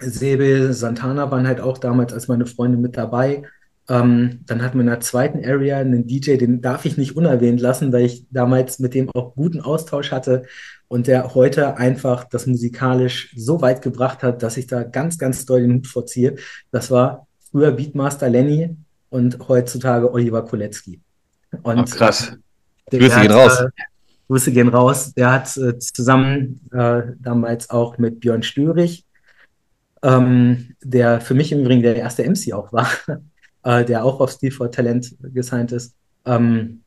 Sebe, Santana waren halt auch damals als meine Freunde mit dabei. Ähm, dann hatten wir in der zweiten Area einen DJ, den darf ich nicht unerwähnt lassen, weil ich damals mit dem auch guten Austausch hatte und der heute einfach das musikalisch so weit gebracht hat, dass ich da ganz, ganz doll den Hut vorziehe. Das war früher Beatmaster Lenny und heutzutage Oliver Kolecki. Und
Ach, krass.
Grüße gehen raus.
Äh, Grüße gehen raus. Der hat äh, zusammen äh, damals auch mit Björn Störich, ähm, der für mich im Übrigen der erste MC auch war, äh, der auch auf Steel for Talent gesigned ist. Ähm,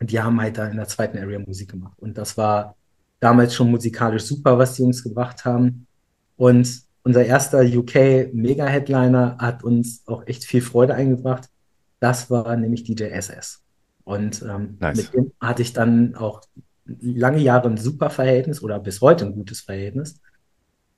die haben halt da in der zweiten Area Musik gemacht. Und das war damals schon musikalisch super, was die Jungs gebracht haben. Und unser erster UK Mega-Headliner hat uns auch echt viel Freude eingebracht. Das war nämlich DJ SS. Und ähm,
Nice.
mit dem hatte ich dann auch lange Jahre ein super Verhältnis oder bis heute ein gutes Verhältnis.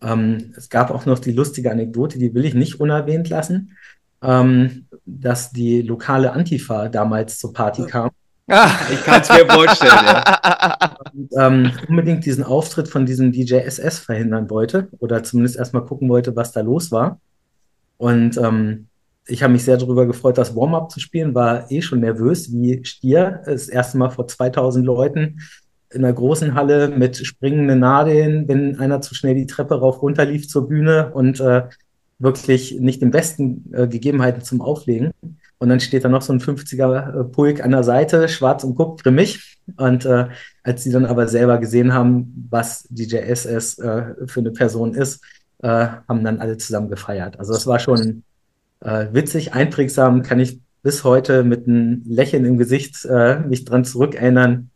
Ähm, es gab auch noch die lustige Anekdote, die will ich nicht unerwähnt lassen, ähm, dass die lokale Antifa damals zur Party kam
Ah.
Ich kann es mir vorstellen, ja.
und ähm, unbedingt diesen Auftritt von diesem DJ SS verhindern wollte oder zumindest erstmal gucken wollte, was da los war. Und ähm, ich habe mich sehr darüber gefreut, das Warm-up zu spielen, war eh schon nervös wie Stier. Das erste Mal vor 2000 Leuten in einer großen Halle mit springenden Nadeln, wenn einer zu schnell die Treppe rauf runter lief zur Bühne und äh, wirklich nicht den besten äh, Gegebenheiten zum Auflegen. Und dann steht da noch so ein 50er Pulk an der Seite, schwarz und guckt grimmig. Und äh, als sie dann aber selber gesehen haben, was DJ SS äh, für eine Person ist, äh, haben dann alle zusammen gefeiert. Also das war schon äh, witzig, einprägsam, kann ich bis heute mit einem Lächeln im Gesicht äh, mich dran zurückerinnern.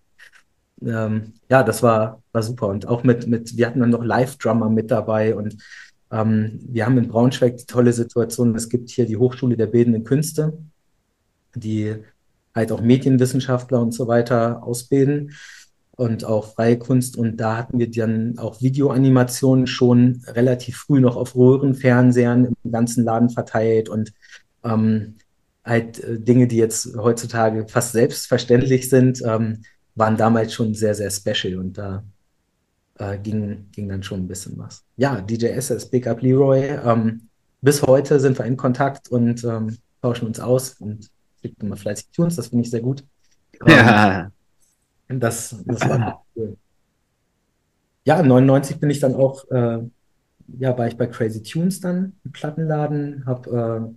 Ähm, ja, das war, war super. Und auch mit, mit, wir hatten dann noch Live-Drummer mit dabei und ähm, wir haben in Braunschweig die tolle Situation, es gibt hier die Hochschule der Bildenden Künste, die halt auch Medienwissenschaftler und so weiter ausbilden und auch freie Kunst. Und da hatten wir dann auch Videoanimationen schon relativ früh noch auf Röhrenfernsehern im ganzen Laden verteilt und ähm, halt äh, Dinge, die jetzt heutzutage fast selbstverständlich sind, ähm, waren damals schon sehr, sehr special und da äh, ging, ging dann schon ein bisschen was. Ja, DJ SS, Big Up Leroy. Ähm, bis heute sind wir in Kontakt und ähm, tauschen uns aus und schickt immer fleißig Tunes, das finde ich sehr gut. Ähm,
ja.
das, das war cool. Ja, 99 bin ich dann auch, äh, ja, war ich bei Crazy Tunes dann im Plattenladen, habe äh,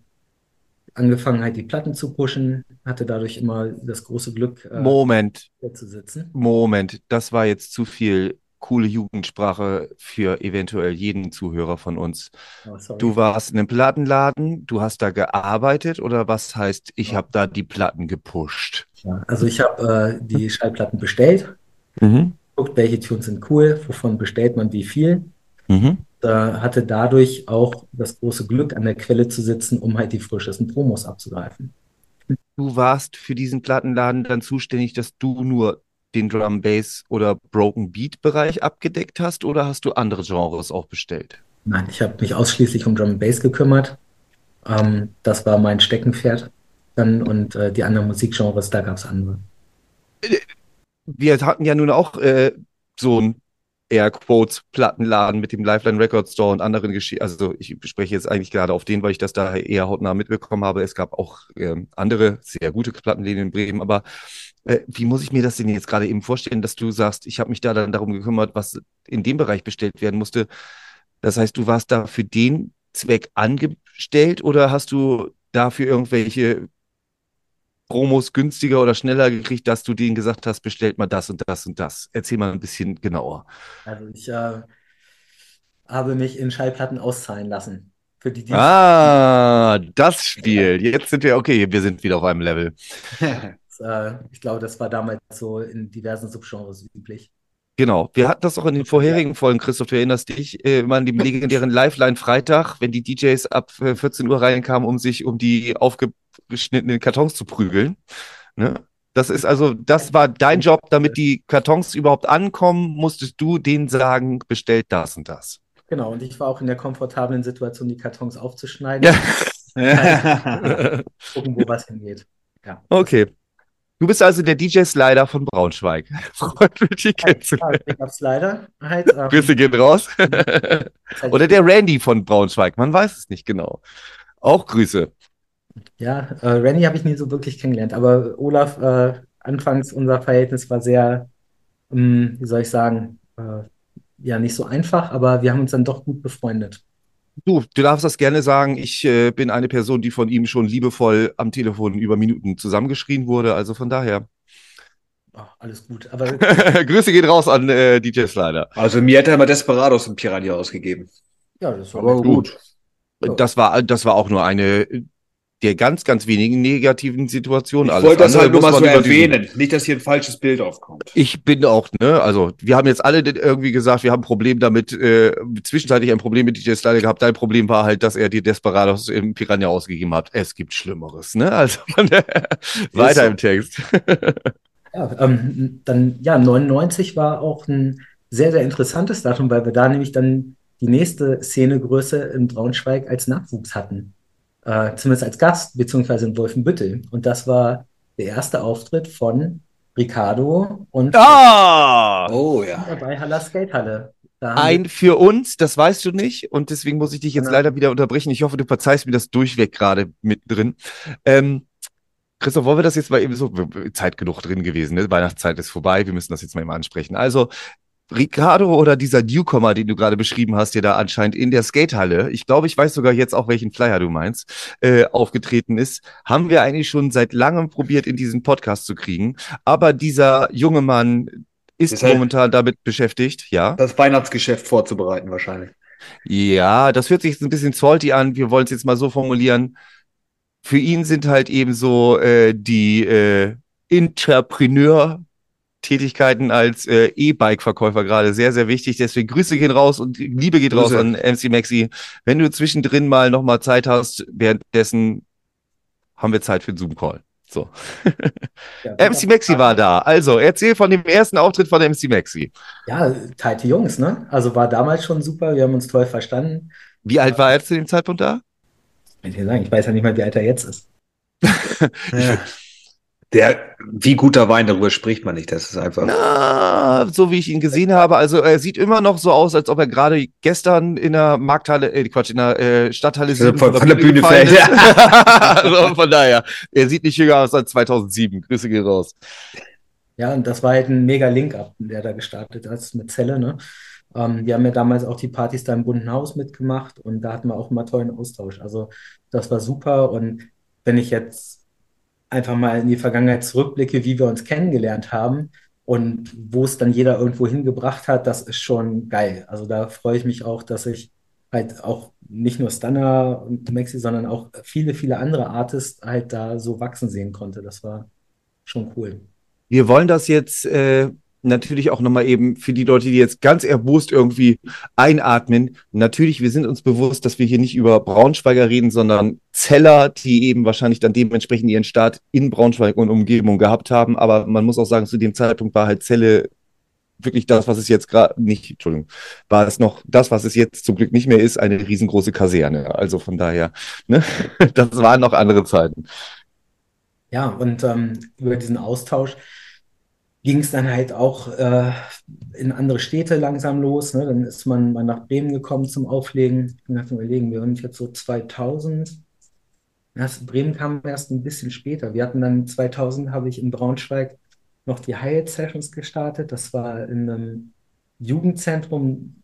angefangen halt die Platten zu pushen, hatte dadurch immer das große Glück, äh,
Moment,
zu sitzen.
Moment, das war jetzt zu viel coole Jugendsprache für eventuell jeden Zuhörer von uns.
Oh.
Du warst in einem Plattenladen, du hast da gearbeitet oder was heißt, ich habe da die Platten gepusht?
Ja, also ich habe äh, die Schallplatten bestellt,
Mhm.
guckt, welche Tunes sind cool, wovon bestellt man wie viel.
Mhm.
Da hatte dadurch auch das große Glück, an der Quelle zu sitzen, um halt die frischesten Promos abzugreifen.
Du warst für diesen Plattenladen dann zuständig, dass du nur den Drum Bass oder Broken Beat Bereich abgedeckt hast oder hast du andere Genres auch bestellt?
Nein, ich habe mich ausschließlich um Drum Bass gekümmert. Ähm, das war mein Steckenpferd. Dann und äh, die anderen Musikgenres, da gab es andere.
Wir hatten ja nun auch äh, so ein Air Quotes Plattenladen mit dem Lifeline Record Store und anderen Geschichten. Also ich spreche jetzt eigentlich gerade auf den, weil ich das da eher hautnah mitbekommen habe. Es gab auch ähm, andere sehr gute Plattenläden in Bremen, aber äh, wie muss ich mir das denn jetzt gerade eben vorstellen, dass du sagst, ich habe mich da dann darum gekümmert, was in dem Bereich bestellt werden musste. Das heißt, du warst da für den Zweck angestellt oder hast du dafür irgendwelche Promos günstiger oder schneller gekriegt, dass du denen gesagt hast, bestellt mal das und das und das? Erzähl mal ein bisschen genauer.
Also ich äh, habe mich in Schallplatten auszahlen lassen. Für die Dienst
Ah, das Spiel. Jetzt sind wir, okay, wir sind wieder auf einem Level.
äh, ich glaube, das war damals so in diversen Subgenres üblich.
Genau. Wir hatten das auch in den vorherigen Folgen, Christoph, du erinnerst dich, äh, immer an den legendären Lifeline Freitag, wenn die DJs ab äh, 14 Uhr reinkamen, um sich um die aufgeschnittenen Kartons zu prügeln. Ne? Das ist also, das war dein Job, damit die Kartons überhaupt ankommen, musstest du denen sagen, bestellt das und das.
Genau, und ich war auch in der komfortablen Situation, die Kartons aufzuschneiden,
Ja.
gucken, wo was hingeht. Ja.
Okay. Du bist also der DJ Slider von Braunschweig. Freut mich, dich kennenzulernen.
ähm,
Grüße gehen raus. Oder der Randy von Braunschweig, man weiß es nicht genau. Auch Grüße.
Ja, äh, Renny habe ich nie so wirklich kennengelernt, aber Olaf, äh, anfangs unser Verhältnis war sehr, ähm, wie soll ich sagen, äh, ja, nicht so einfach, aber wir haben uns dann doch gut befreundet.
Du, du darfst das gerne sagen. Ich äh, bin eine Person, die von ihm schon liebevoll am Telefon über Minuten zusammengeschrien wurde. Also von daher.
Oh, alles gut, aber
Grüße gehen raus an äh, DJ Slider.
Also mir hat er mal Desperados und Piranha ausgegeben.
ja, das war
Aber gut.
Ja.
Das war, das war auch nur eine der ganz, ganz wenigen negativen Situationen.
Ich
Alles
wollte das halt nur mal so erwähnen. Nicht, dass hier ein falsches Bild aufkommt.
Ich bin auch, ne, also wir haben jetzt alle irgendwie gesagt, wir haben ein Problem damit, äh, zwischenzeitlich ein Problem mit DJ Styler gehabt. Dein Problem war halt, dass er die Desperados im Piranha ausgegeben hat. Es gibt Schlimmeres, ne? Also weiter im Text.
Ja, ähm, dann, ja, 99 war auch ein sehr, sehr interessantes Datum, weil wir da nämlich dann die nächste Szenegröße in Braunschweig als Nachwuchs hatten. Äh, zumindest als Gast, beziehungsweise in Wolfenbüttel. Und das war der erste Auftritt von Ricardo und
Ah!
Oh ja.
bei Haller Skatehalle.
Ein für uns, das weißt du nicht. Und deswegen muss ich dich jetzt
Ja.
leider wieder unterbrechen. Ich hoffe, du verzeihst mir das durchweg gerade mittendrin. Ähm, Christoph, wollen wir das jetzt mal eben so, Zeit genug drin gewesen, ne? Weihnachtszeit ist vorbei, wir müssen das jetzt mal eben ansprechen. Also, Ricardo oder dieser Newcomer, den du gerade beschrieben hast, der da anscheinend in der Skatehalle, ich glaube, ich weiß sogar jetzt auch, welchen Flyer du meinst, äh, aufgetreten ist, haben wir eigentlich schon seit langem probiert, in diesen Podcast zu kriegen. Aber dieser junge Mann ist
Ist halt-
momentan damit beschäftigt, ja.
Das Weihnachtsgeschäft vorzubereiten wahrscheinlich.
Ja, das hört sich jetzt ein bisschen salty an. Wir wollen es jetzt mal so formulieren. Für ihn sind halt eben so äh, die äh, Entrepreneur-Tätigkeiten als äh, E-Bike-Verkäufer gerade sehr, sehr wichtig. Deswegen Grüße gehen raus und Liebe geht raus
Grüße.
an MC Maxi. Wenn du zwischendrin mal nochmal Zeit hast, währenddessen haben wir Zeit für den Zoom-Call. So.
ja,
MC Maxi war da. Also, erzähl von dem ersten Auftritt von MC Maxi.
Ja, tighte Jungs, ne? Also war damals schon super, wir haben uns toll verstanden.
Wie alt war er zu dem Zeitpunkt da?
Ich sagen, ich weiß ja nicht mal, wie alt er jetzt ist.
Ja. Der, wie guter Wein, darüber spricht man nicht. Das ist einfach.
Na, so wie ich ihn gesehen habe, also er sieht immer noch so aus, als ob er gerade gestern in der Markthalle, äh, Quatsch, in der äh, Stadthalle
Also
7
von- von der Bühne
gefallen
fällt.
ist. also von daher, er sieht nicht jünger aus als 2007. Grüße gehen raus.
Ja, und das war halt ein mega Link-Up, der da gestartet hat mit Zelle, ne? Ähm, wir haben ja damals auch die Partys da im Bunten Haus mitgemacht und da hatten wir auch immer tollen Austausch. Also das war super und wenn ich jetzt einfach mal in die Vergangenheit zurückblicke, wie wir uns kennengelernt haben und wo es dann jeder irgendwo hingebracht hat, das ist schon geil. Also da freue ich mich auch, dass ich halt auch nicht nur Stunner und Maxi, sondern auch viele, viele andere Artists halt da so wachsen sehen konnte. Das war schon cool.
Wir wollen das jetzt äh, natürlich auch nochmal eben für die Leute, die jetzt ganz erbost irgendwie einatmen. Natürlich, wir sind uns bewusst, dass wir hier nicht über Braunschweiger reden, sondern Zeller, die eben wahrscheinlich dann dementsprechend ihren Start in Braunschweig und Umgebung gehabt haben. Aber man muss auch sagen, zu dem Zeitpunkt war halt Zelle wirklich das, was es jetzt gerade nicht, Entschuldigung, war es noch das, was es jetzt zum Glück nicht mehr ist, eine riesengroße Kaserne. Also von daher, ne, das waren noch andere Zeiten.
Ja, und ähm, über diesen Austausch ging es dann halt auch äh, in andere Städte langsam los. Ne? Dann ist man mal nach Bremen gekommen zum Auflegen. Ich bin gerade überlegen, wir sind jetzt so 2000. Das, Bremen kam erst ein bisschen später. Wir hatten dann 2000, habe ich in Braunschweig noch die Hyatt Sessions gestartet. Das war in einem Jugendzentrum,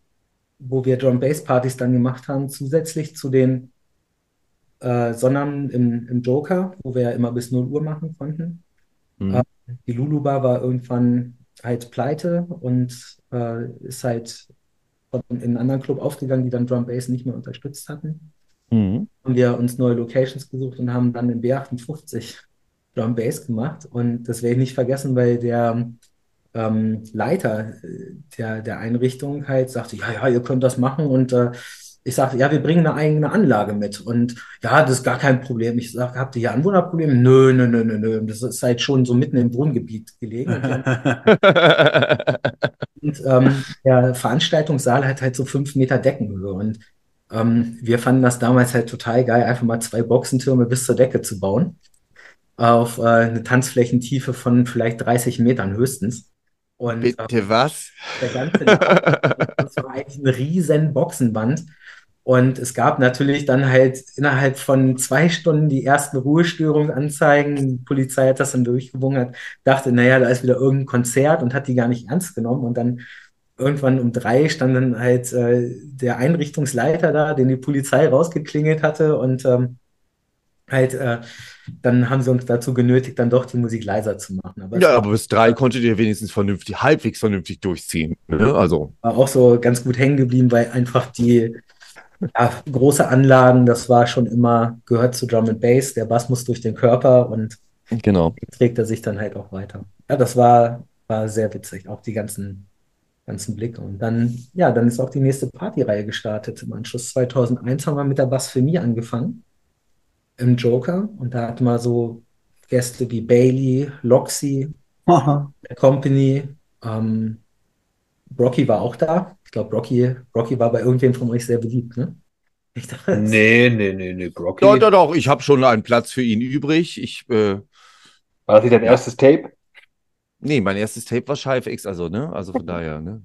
wo wir Drum Bass Partys dann gemacht haben, zusätzlich zu den äh, Sonnern im, im Joker, wo wir ja immer bis 0 Uhr machen konnten.
Mhm.
Die Lulu Bar war irgendwann halt pleite und äh, ist halt in einen anderen Club aufgegangen, die dann Drum Bass nicht mehr unterstützt hatten.
Mhm.
Haben wir uns neue Locations gesucht und haben dann in B58 Drum Bass gemacht. Und das werde ich nicht vergessen, weil der ähm, Leiter äh, der, der Einrichtung halt sagte, ja, ja, ihr könnt das machen. Und äh, ich sagte, ja, wir bringen eine eigene Anlage mit. Und ja, das ist gar kein Problem. Ich sage, habt ihr hier Anwohnerprobleme? Nö, nö, nö, nö, nö. Das ist halt schon so mitten im Wohngebiet gelegen. Und, ähm, der Veranstaltungssaal hat halt so fünf Meter Deckenhöhe. Und ähm, wir fanden das damals halt total geil, einfach mal zwei Boxentürme bis zur Decke zu bauen. Auf äh, eine Tanzflächentiefe von vielleicht 30 Metern höchstens. Und
Bitte was?
der ganze Ein riesen Boxenband. Und es gab natürlich dann halt innerhalb von zwei Stunden die ersten Ruhestörungsanzeigen. Die Polizei hat das dann durchgewungen, hat, dachte, naja, da ist wieder irgendein Konzert und hat die gar nicht ernst genommen. Und dann irgendwann um drei stand dann halt äh, der Einrichtungsleiter da, den die Polizei rausgeklingelt hatte und ähm, halt, äh, dann haben sie uns dazu genötigt, dann doch die Musik leiser zu machen. Aber
Ja, aber bis drei konntet ihr wenigstens vernünftig, halbwegs vernünftig durchziehen. Ne? Also,
war auch so ganz gut hängen geblieben, weil einfach die ja, große Anlagen, das war schon immer, gehört zu Drum and Bass. Der Bass muss durch den Körper und
genau.
trägt er sich dann halt auch weiter. Ja, das war, war sehr witzig, auch die ganzen, ganzen Blicke. Und dann, ja, dann ist auch die nächste Partyreihe gestartet. Im Anschluss 2001 haben wir mit der Blasphemie angefangen im Joker und da hatten wir so Gäste wie Bailey, Loxy, Company. Ähm, Rocky war auch da. Ich glaube, Rocky, Rocky war bei irgendwem von euch sehr beliebt, ne? Ich dachte,
Nee, nee, nee, nee, Brocky.
Doch, doch, doch, ich habe schon einen Platz für ihn übrig. Ich, äh,
War das nicht dein erstes Tape?
nee, mein erstes Tape war Scheif also, ne? Also von daher, ne?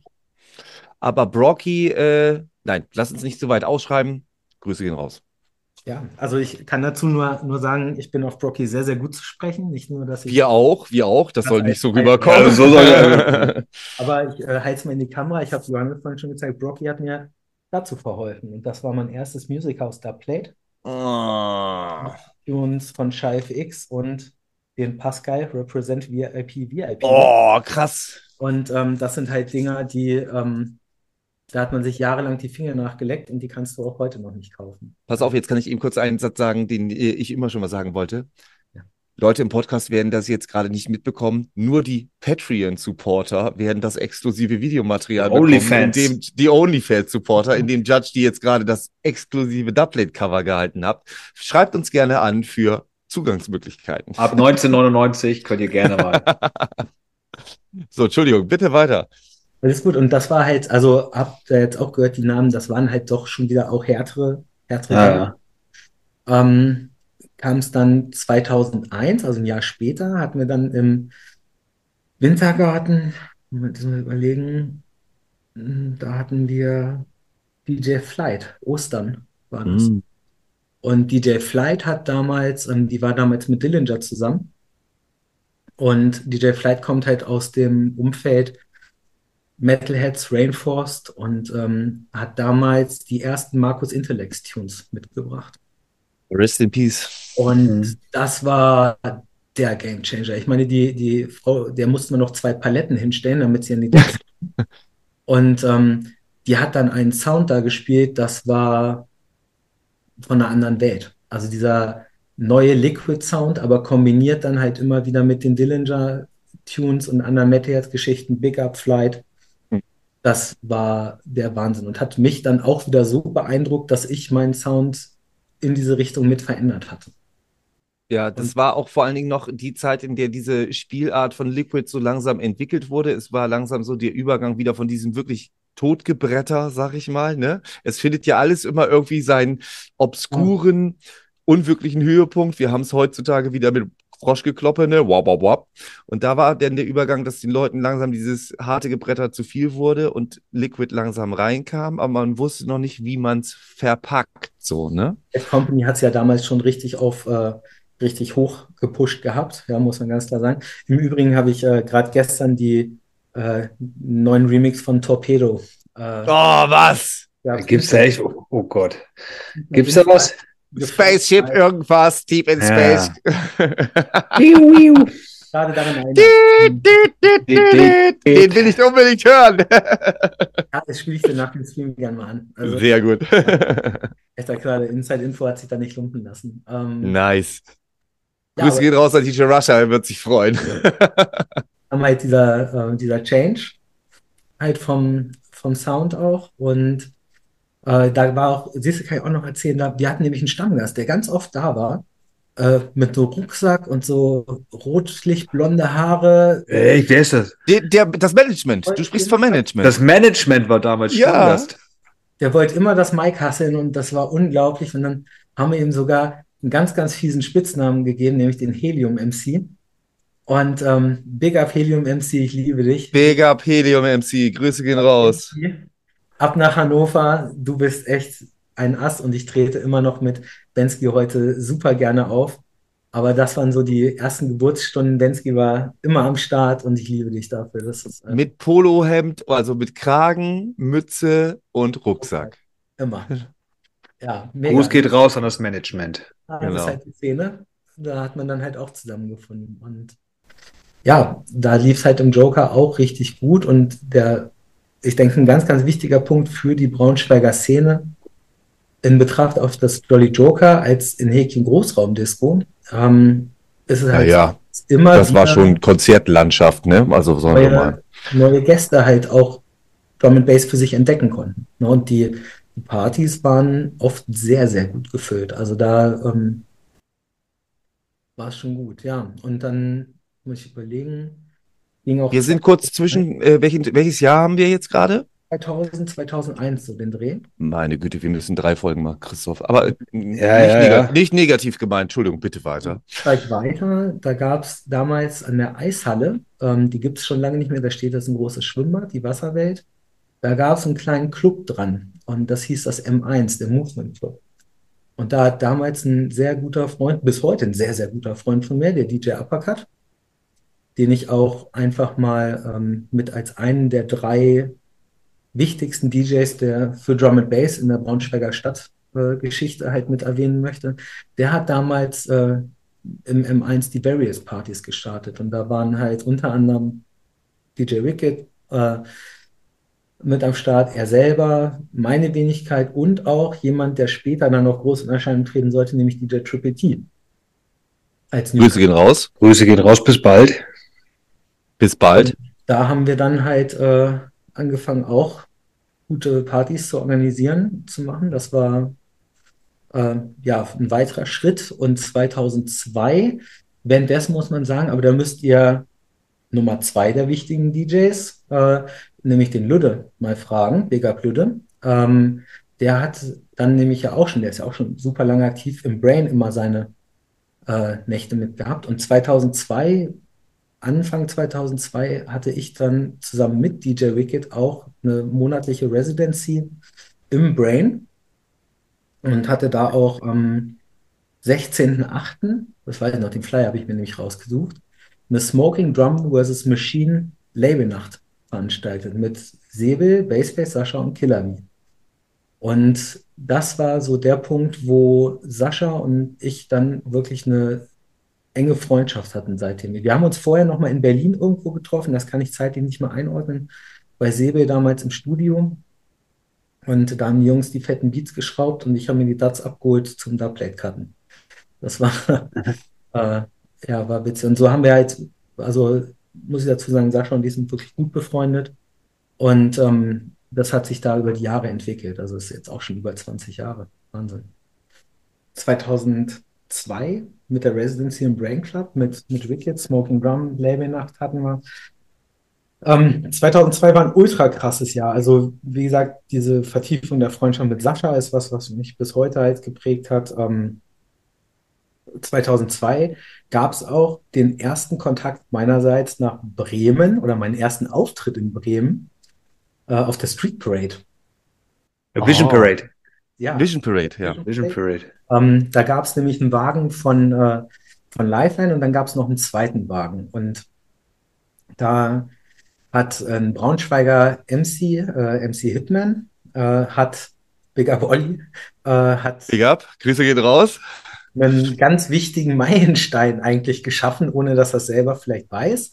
Aber Brocky, äh, nein, lass uns nicht so weit ausschreiben. Grüße gehen raus.
Ja, also ich kann dazu nur, nur sagen, ich bin auf Brocky sehr, sehr gut zu sprechen. Nicht nur, dass ich,
Wir auch, wir auch. Das soll nicht so
Ja,
rüberkommen.
also so soll ja-
aber ich äh, halte es mal in die Kamera. Ich habe es Johannes vorhin schon gezeigt. Brocky hat mir dazu verholfen. Und das war mein erstes Music House da Played.
Ah.
Tunes von Scheif X und den Pascal Represent VIP VIP.
Oh, krass.
Und ähm, das sind halt Dinger, die, ähm, da hat man sich jahrelang die Finger nachgeleckt und die kannst du auch heute noch nicht kaufen.
Pass auf, jetzt kann ich eben kurz einen Satz sagen, den äh, ich immer schon mal sagen wollte.
Ja.
Leute im Podcast werden das jetzt gerade nicht mitbekommen. Nur die Patreon-Supporter werden das exklusive Videomaterial bekommen,
Onlyfans.
in dem die OnlyFans-Supporter, in dem Judge, die jetzt gerade das exklusive Dubplate-Cover gehalten habt. Schreibt uns gerne an für Zugangsmöglichkeiten.
Ab 1999 könnt ihr gerne mal.
So, Entschuldigung, bitte weiter.
Das ist gut. Und das war halt, also habt ihr jetzt auch gehört, die Namen, das waren halt doch schon wieder auch härtere, härtere
Ja,
Dinge. Ähm, kam es dann 2001, also ein Jahr später, hatten wir dann im Wintergarten, Moment, müssen wir überlegen, hm, da hatten wir DJ Flight, Ostern war das.
Mhm.
Und DJ Flight hat damals, ähm, die war damals mit Dillinger zusammen. Und DJ Flight kommt halt aus dem Umfeld Metalheads, Rainforest und ähm, hat damals die ersten Markus Intellects Tunes mitgebracht.
Rest in Peace.
Und
Mhm.
das war der Game Changer. Ich meine, die, die Frau, der musste man noch zwei Paletten hinstellen, damit sie an die Decke Und ähm, die hat dann einen Sound da gespielt, das war von einer anderen Welt. Also dieser neue Liquid Sound, aber kombiniert dann halt immer wieder mit den Dillinger Tunes und anderen Metalhead-Geschichten, Big Up Flight. Das war der Wahnsinn und hat mich dann auch wieder so beeindruckt, dass ich meinen Sound in diese Richtung mit verändert hatte.
Ja, das war auch vor allen Dingen noch die Zeit, in der diese Spielart von Liquid so langsam entwickelt wurde. Es war langsam so der Übergang wieder von diesem wirklich Totgebretter, sag ich mal, ne? Es findet ja alles immer irgendwie seinen obskuren, unwirklichen Höhepunkt. Wir haben es heutzutage wieder mit Froschgekloppe, ne? Wap, wap, wap. Und da war dann der Übergang, dass den Leuten langsam dieses harte Gebretter zu viel wurde und Liquid langsam reinkam, aber man wusste noch nicht, wie man es verpackt, so, ne?
Bad Company hat es ja damals schon richtig auf äh, richtig hoch gepusht gehabt, ja, muss man ganz klar sagen. Im Übrigen habe ich äh, gerade gestern die äh, neuen Remix von Torpedo. Äh,
Oh, was?
gehabt.
Gibt's da echt? Oh, oh Gott. Gibt's da was?
Spaceship, irgendwas, Deep in. Space.
Gerade daran erinnern.
Den will ich unbedingt hören.
Ja, das spiele ich dir nach dem Stream gerne mal an. Also,
Sehr gut.
echt gerade Inside-Info hat sich da nicht lumpen lassen. Ähm,
nice.
ja,
Grüße gehen raus an DJ Russia, er wird sich freuen.
haben halt dieser, äh, dieser Change halt vom, vom Sound auch und äh, da war auch, siehst du, kann ich auch noch erzählen, da, wir hatten nämlich einen Stammgast, der ganz oft da war, äh, mit so Rucksack und so rotlichtblonde Haare.
Ey, wer ist das?
Der, der, das Management. Du sprichst vom Management.
Das Management war damals
Ja.
Stammgast.
Der wollte immer das Mic hasseln und das war unglaublich und dann haben wir ihm sogar einen ganz, ganz fiesen Spitznamen gegeben, nämlich den Helium MC. Und ähm, Big Up Helium MC, ich liebe dich.
Big up Helium MC. Grüße gehen raus.
Ab nach Hannover, du bist echt ein Ass und ich trete immer noch mit Bensky heute super gerne auf. Aber das waren so die ersten Geburtsstunden. Bensky war immer am Start und ich liebe dich dafür. Das ist äh,
Mit Polohemd, also mit Kragen, Mütze und Rucksack.
immer. Ja, mega.
Gruß geht raus an das Management.
Ja, Das
Genau.
ist halt die Szene. Da hat man dann halt auch zusammengefunden. Und ja, da lief es halt im Joker auch richtig gut. Und der, ich denke, ein ganz, ganz wichtiger Punkt für die Braunschweiger Szene in Betracht auf das Jolly Joker als in Häkchen Großraumdisco, ähm, ist es
Ja,
halt
ja,
immer
das war schon Konzertlandschaft, ne? Also sagen wir mal.
neue, neue Gäste halt auch Drum and Bass für sich entdecken konnten. Ne? Und die, die Partys waren oft sehr, sehr gut gefüllt. Also da ähm, war es schon gut, ja. Und dann muss ich überlegen, ging auch
Wir sind kurz zwischen, äh, welchen, welches Jahr haben wir jetzt gerade?
2000, 2001 so den Dreh.
Meine Güte, wir müssen drei Folgen machen, Christoph. Aber äh,
Ja,
nicht,
ja,
nega
ja.
nicht negativ gemeint, Entschuldigung, bitte weiter.
Steigt weiter, da gab es damals an der Eishalle, ähm, die gibt es schon lange nicht mehr, da steht das ein großes Schwimmbad, die Wasserwelt. Da gab es einen kleinen Club dran und das hieß das M1, der Movement Club. Und da hat damals ein sehr guter Freund, bis heute ein sehr, sehr guter Freund von mir, der DJ Uppercut, den ich auch einfach mal ähm, mit als einen der drei wichtigsten DJs der für Drum and Bass in der Braunschweiger Stadtgeschichte äh, halt mit erwähnen möchte. Der hat damals äh, im M1 die Various Partys gestartet und da waren halt unter anderem DJ Wicked äh, mit am Start, er selber, meine Wenigkeit und auch jemand, der später dann noch groß in Erscheinung treten sollte, nämlich DJ Triple T. Als
Grüße gehen raus.
Grüße gehen raus, bis bald.
Bis bald.
da haben wir dann halt äh, angefangen, auch gute Partys zu organisieren, zu machen. Das war äh, ja ein weiterer Schritt. Und 2002, währenddessen muss man sagen, aber da müsst ihr Nummer zwei der wichtigen DJs, äh, nämlich den Lüde, mal fragen, Big Up Lüde. Ähm, der hat dann nämlich ja auch schon, der ist ja auch schon super lange aktiv im Brain immer seine äh, Nächte mitgehabt. Und 2002 Anfang 2002 hatte ich dann zusammen mit DJ Wicked auch eine monatliche Residency im Brain und hatte da auch am 16.08., das weiß ich noch, den Flyer habe ich mir nämlich rausgesucht, eine Smoking Drum vs. Machine Labelnacht veranstaltet mit Säbel, Bassface, Sascha und Killer Me. Und das war so der Punkt, wo Sascha und ich dann wirklich eine enge Freundschaft hatten seitdem. Wir haben uns vorher noch mal in Berlin irgendwo getroffen, das kann ich zeitlich nicht mehr einordnen, bei Säbel damals im Studio. Und da haben die Jungs die fetten Beats geschraubt und ich habe mir die Duds abgeholt zum Dubplate-Cutten. Das war, äh, ja, war witzig. Und so haben wir halt, also muss ich dazu sagen, Sascha und die sind wirklich gut befreundet. Und ähm, das hat sich da über die Jahre entwickelt. Also ist jetzt auch schon über 20 Jahre. Wahnsinn. 2002 mit der Residency im Brain Club mit, mit Wicked, Smoking Drum, Labelnacht hatten wir. Ähm, 2002 war ein ultra krasses Jahr. Also, wie gesagt, diese Vertiefung der Freundschaft mit Sascha ist was, was mich bis heute halt geprägt hat. Ähm, 2002 gab es auch den ersten Kontakt meinerseits nach Bremen oder meinen ersten Auftritt in Bremen äh, auf der Street Parade.
Vision
Oh.
Parade.
Ja,
Vision Parade, ja.
Vision Parade.
ähm, da gab es nämlich einen Wagen von, äh, von Lifeline und dann gab es noch einen zweiten Wagen. Und da hat ein Braunschweiger MC, äh, MC Hitman, äh, hat Big Up Olli, äh, hat
Big up, Grüße gehen raus.
einen ganz wichtigen Meilenstein eigentlich geschaffen, ohne dass er selber vielleicht weiß.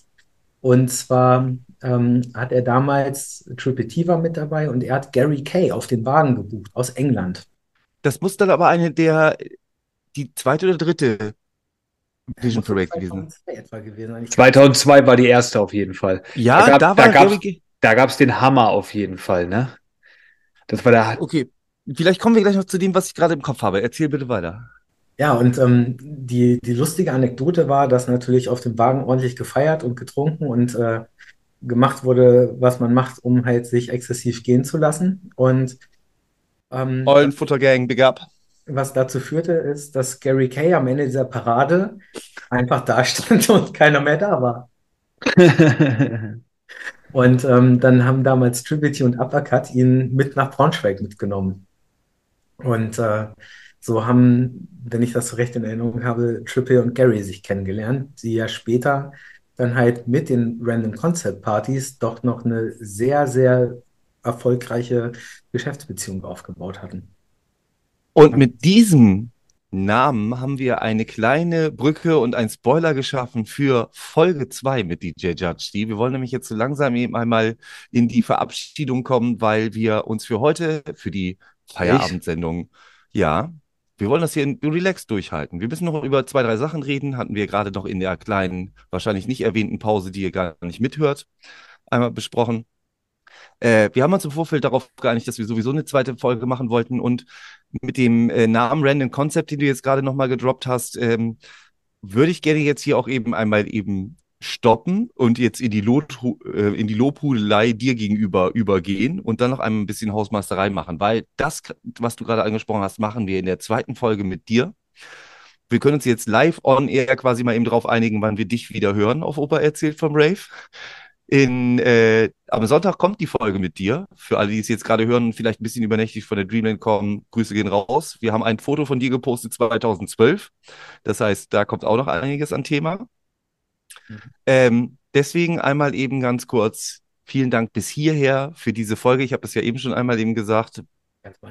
Und zwar ähm, hat er damals Triple T war mit dabei und er hat Gary Kay auf den Wagen gebucht aus England.
Das muss dann aber eine der, die zweite oder dritte Vision Parade gewesen.
2002 etwa gewesen sein. Ich
2002 war die erste auf jeden Fall.
Ja,
Da gab-
da
da
war
gab's-
Gary G-
Da gab es den Hammer auf jeden Fall, ne? Das war der.
Okay, vielleicht kommen wir gleich noch zu dem, was ich gerade im Kopf habe. Erzähl bitte weiter.
Ja, und ähm, die, die lustige Anekdote war, dass natürlich auf dem Wagen ordentlich gefeiert und getrunken und äh, gemacht wurde, was man macht, um halt sich exzessiv gehen zu lassen. Und ähm,
Eulenfuttergang, Big up.
was dazu führte, ist, dass Gary Kay am Ende dieser Parade einfach da stand und keiner mehr da war. Und ähm, dann haben damals Tribute und Uppercut ihn mit nach Braunschweig mitgenommen. Und äh, so haben, wenn ich das so recht in Erinnerung habe, Triple und Gary sich kennengelernt, die ja später dann halt mit den Random Concept Partys doch noch eine sehr, sehr erfolgreiche Geschäftsbeziehung aufgebaut hatten.
Und mit diesem Namen haben wir eine kleine Brücke und ein Spoiler geschaffen für Folge 2 mit DJ Judge. Die. Wir wollen nämlich jetzt so langsam eben einmal in die Verabschiedung kommen, weil wir uns für heute, für die Feierabendsendung, ja, wir wollen das hier in relaxed durchhalten. Wir müssen noch über zwei, drei Sachen reden. Hatten wir gerade noch in der kleinen, wahrscheinlich nicht erwähnten Pause, die ihr gar nicht mithört, einmal besprochen. Äh, wir haben uns im Vorfeld darauf geeinigt, dass wir sowieso eine zweite Folge machen wollten und mit dem äh, Namen Random Concept, den du jetzt gerade nochmal gedroppt hast, ähm, würde ich gerne jetzt hier auch eben einmal eben stoppen und jetzt in die, Lot, äh, in die Lobhudelei dir gegenüber übergehen und dann noch ein bisschen Hausmeisterei machen, weil das, was du gerade angesprochen hast, machen wir in der zweiten Folge mit dir. Wir können uns jetzt live on air quasi mal eben drauf einigen, wann wir dich wieder hören auf Opa erzählt vom Rave. In, äh, am Sonntag kommt die Folge mit dir. Für alle, die es jetzt gerade hören vielleicht ein bisschen übernächtig von der Dreamland kommen, Grüße gehen raus. Wir haben ein Foto von dir gepostet 2012. Das heißt, da kommt auch noch einiges an Thema. Mhm. Ähm, deswegen einmal eben ganz kurz vielen Dank bis hierher für diese Folge. Ich habe das ja eben schon einmal eben gesagt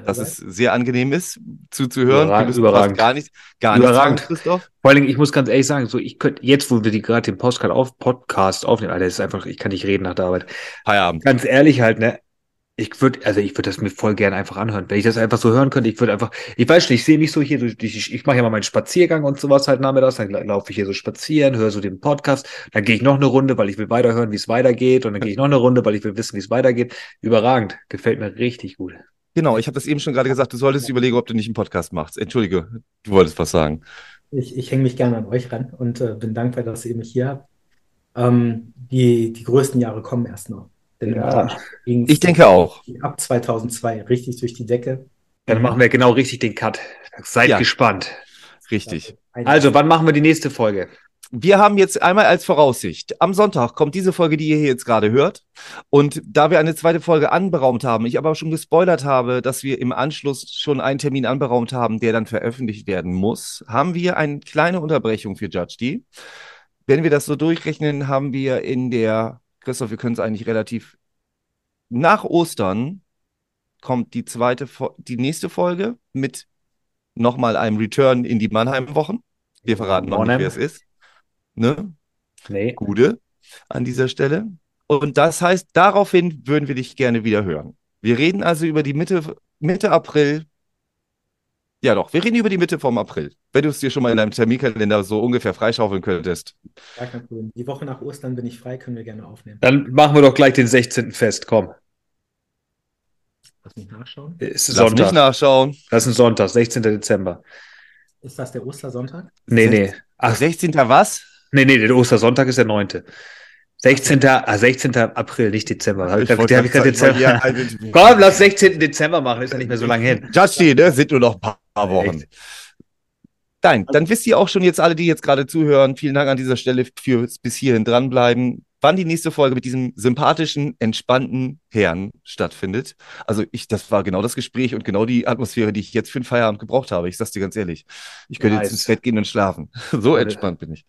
dass es sehr angenehm ist zuzuhören.
Überragend. überragend.
Gar nicht, gar
überragend. Nicht Christoph. Vor allen Dingen, ich muss ganz ehrlich sagen, so ich könnte jetzt, wo wir die gerade den Podcast, auf, Podcast aufnehmen, Alter, das ist einfach, ich kann nicht reden nach der Arbeit.
Feierabend.
Ganz ehrlich halt, ne? Ich würde, also ich würde das mir voll gerne einfach anhören. Wenn ich das einfach so hören könnte, ich würde einfach, ich weiß nicht, ich sehe mich so hier, ich, ich, ich mache ja mal meinen Spaziergang und sowas halt nachmittags, dann laufe ich hier so spazieren, höre so den Podcast, dann gehe ich noch eine Runde, weil ich will weiterhören, wie es weitergeht, und dann gehe ich noch eine Runde, weil ich will wissen, wie es weitergeht. Überragend, gefällt mir richtig gut.
Genau, ich habe das eben schon gerade gesagt, du solltest überlegen, ob du nicht einen Podcast machst. Entschuldige, du wolltest was sagen.
Ich, ich hänge mich gerne an euch ran und äh, bin dankbar, dass ihr mich hier habt. Ähm, die, die größten Jahre kommen erst noch.
Ja, ich denke auch.
Ab 2002 richtig durch die Decke.
Dann machen wir genau richtig den Cut. Seid ja. gespannt.
Richtig.
Also, wann machen wir die nächste Folge?
wir haben jetzt einmal als Voraussicht, am Sonntag kommt diese Folge, die ihr hier jetzt gerade hört. Und da wir eine zweite Folge anberaumt haben, ich aber auch schon gespoilert habe, dass wir im Anschluss schon einen Termin anberaumt haben, der dann veröffentlicht werden muss, haben wir eine kleine Unterbrechung für Judge D. Wenn wir das so durchrechnen, haben wir in der, Christoph, wir können es eigentlich relativ nach Ostern kommt die zweite, die nächste Folge mit nochmal einem Return in die Mannheim-Wochen. Wir verraten noch nicht, wer es ist ne?
Nee.
Gude an dieser Stelle. Und das heißt, daraufhin würden wir dich gerne wieder hören. Wir reden also über die Mitte, Mitte April. Ja, doch, wir reden über die Mitte vom April. Wenn du es dir schon mal in deinem Terminkalender so ungefähr freischaufeln könntest.
Ja, kein Problem. Die Woche nach Ostern bin ich frei, können wir gerne aufnehmen.
Dann machen wir doch gleich den 16. fest, komm.
Lass mich nachschauen.
Ist
Lass Sonntag. mich nachschauen.
Das ist ein Sonntag, 16. Dezember.
Ist das der Ostersonntag?
Nee, nee.
Ach, 16. was?
Nee, nee, der Ostersonntag ist der 9. 16. Ah, 16. April, nicht Dezember. Hab ich, ich, ich Dezember. Ja, Komm, lass 16. Dezember machen, ist ja nicht mehr so lange hin.
Justin, ne? Sind nur noch ein paar Wochen. Echt? Nein, dann wisst ihr auch schon jetzt alle, die jetzt gerade zuhören, vielen Dank an dieser Stelle fürs bis hierhin dranbleiben, wann die nächste Folge mit diesem sympathischen, entspannten Herrn stattfindet. Also ich, das war genau das Gespräch und genau die Atmosphäre, die ich jetzt für den Feierabend gebraucht habe. Ich sag's dir ganz ehrlich. Ich könnte nice. jetzt ins Bett gehen und schlafen. So entspannt bin ich.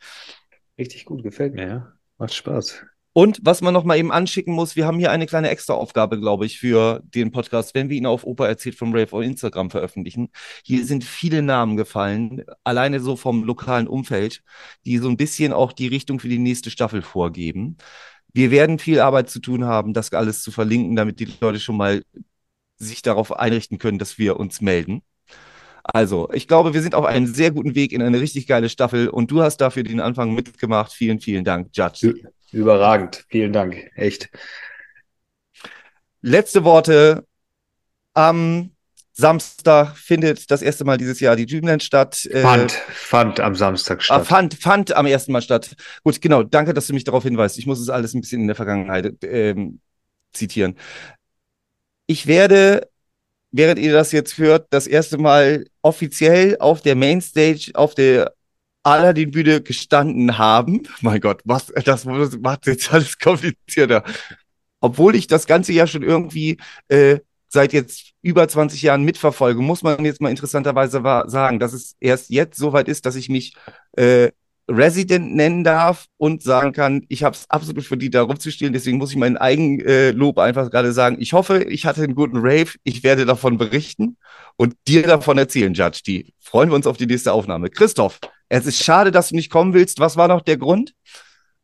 Richtig gut, gefällt mir, ja. Macht Spaß.
Und was man noch mal eben anschicken muss, wir haben hier eine kleine Extra-Aufgabe, glaube ich, für den Podcast, wenn wir ihn auf Opa erzählt vom Rave auf Instagram veröffentlichen. Hier sind viele Namen gefallen, alleine so vom lokalen Umfeld, die so ein bisschen auch die Richtung für die nächste Staffel vorgeben. Wir werden viel Arbeit zu tun haben, das alles zu verlinken, damit die Leute schon mal sich darauf einrichten können, dass wir uns melden. Also, ich glaube, wir sind auf einem sehr guten Weg in eine richtig geile Staffel und du hast dafür den Anfang mitgemacht. Vielen, vielen Dank, Judge.
Überragend. Vielen Dank. Echt.
Letzte Worte. Am Samstag findet das erste Mal dieses Jahr die Dreamland statt.
Äh, fand, äh, fand am Samstag statt.
Ah, fand, fand am ersten Mal statt. Gut, genau. Danke, dass du mich darauf hinweist. Ich muss es alles ein bisschen in der Vergangenheit ähm, zitieren. Ich werde während ihr das jetzt hört, das erste Mal offiziell auf der Mainstage, auf der Aladdin-Bühne gestanden haben. Mein Gott, was, das macht jetzt alles komplizierter. Obwohl ich das ganze Jahr schon irgendwie äh, seit jetzt über 20 Jahren mitverfolge, muss man jetzt mal interessanterweise sagen, dass es erst jetzt soweit ist, dass ich mich äh, Resident nennen darf und sagen kann, ich habe es absolut verdient, da rumzuspielen. Deswegen muss ich mein Eigenlob äh, einfach gerade sagen. Ich hoffe, ich hatte einen guten Rave. Ich werde davon berichten und dir davon erzählen, Judge D. Freuen wir uns auf die nächste Aufnahme. Christoph, es ist schade, dass du nicht kommen willst. Was war noch der Grund?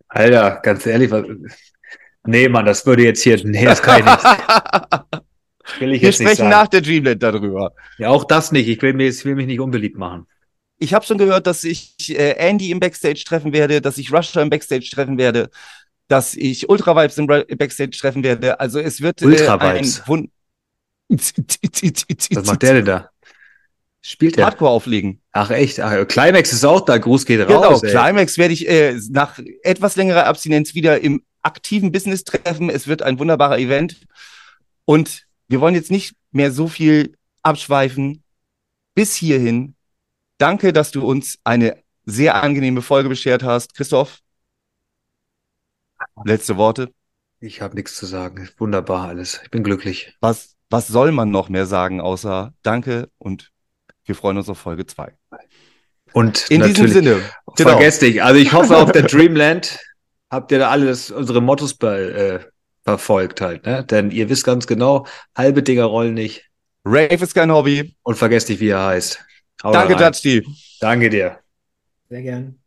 Alter, ganz ehrlich, was, nee, Mann, das würde jetzt hier, nee, das kann ich nicht. Will ich
Wir
jetzt nicht
sprechen
sagen.
nach der Dreamland darüber.
Ja, auch das nicht. Ich will, mir, ich will mich nicht unbeliebt machen.
Ich habe schon gehört, dass ich äh, Andy im Backstage treffen werde, dass ich Rusher im Backstage treffen werde, dass ich Ultra Vibes im Backstage treffen werde. Also es wird
Ultra
äh, ein
Vibes?
Wun
Was macht der denn da? Spielt der?
Hardcore auflegen.
Ach echt? Ach, Climax ist auch da. Gruß geht
Genau,
raus. ey.
Climax werde ich äh, nach etwas längerer Abstinenz wieder im aktiven Business treffen. Es wird ein wunderbarer Event. Und wir wollen jetzt nicht mehr so viel abschweifen. Bis hierhin. Danke, dass du uns eine sehr angenehme Folge beschert hast. Christoph, letzte Worte.
Ich habe nichts zu sagen. Wunderbar alles. Ich bin glücklich.
Was, was soll man noch mehr sagen, außer Danke und wir freuen uns auf Folge 2.
Und
In diesem Sinne, genau.
vergesst nicht. Also ich hoffe, auf der Dreamland habt ihr da alles unsere Mottos be, äh, verfolgt halt, ne? Denn ihr wisst ganz genau, halbe Dinger rollen nicht.
Rave ist kein Hobby.
Und vergesst nicht, wie er heißt. Haut
Danke,
rein.
Judge D.
Danke dir.
Sehr gern.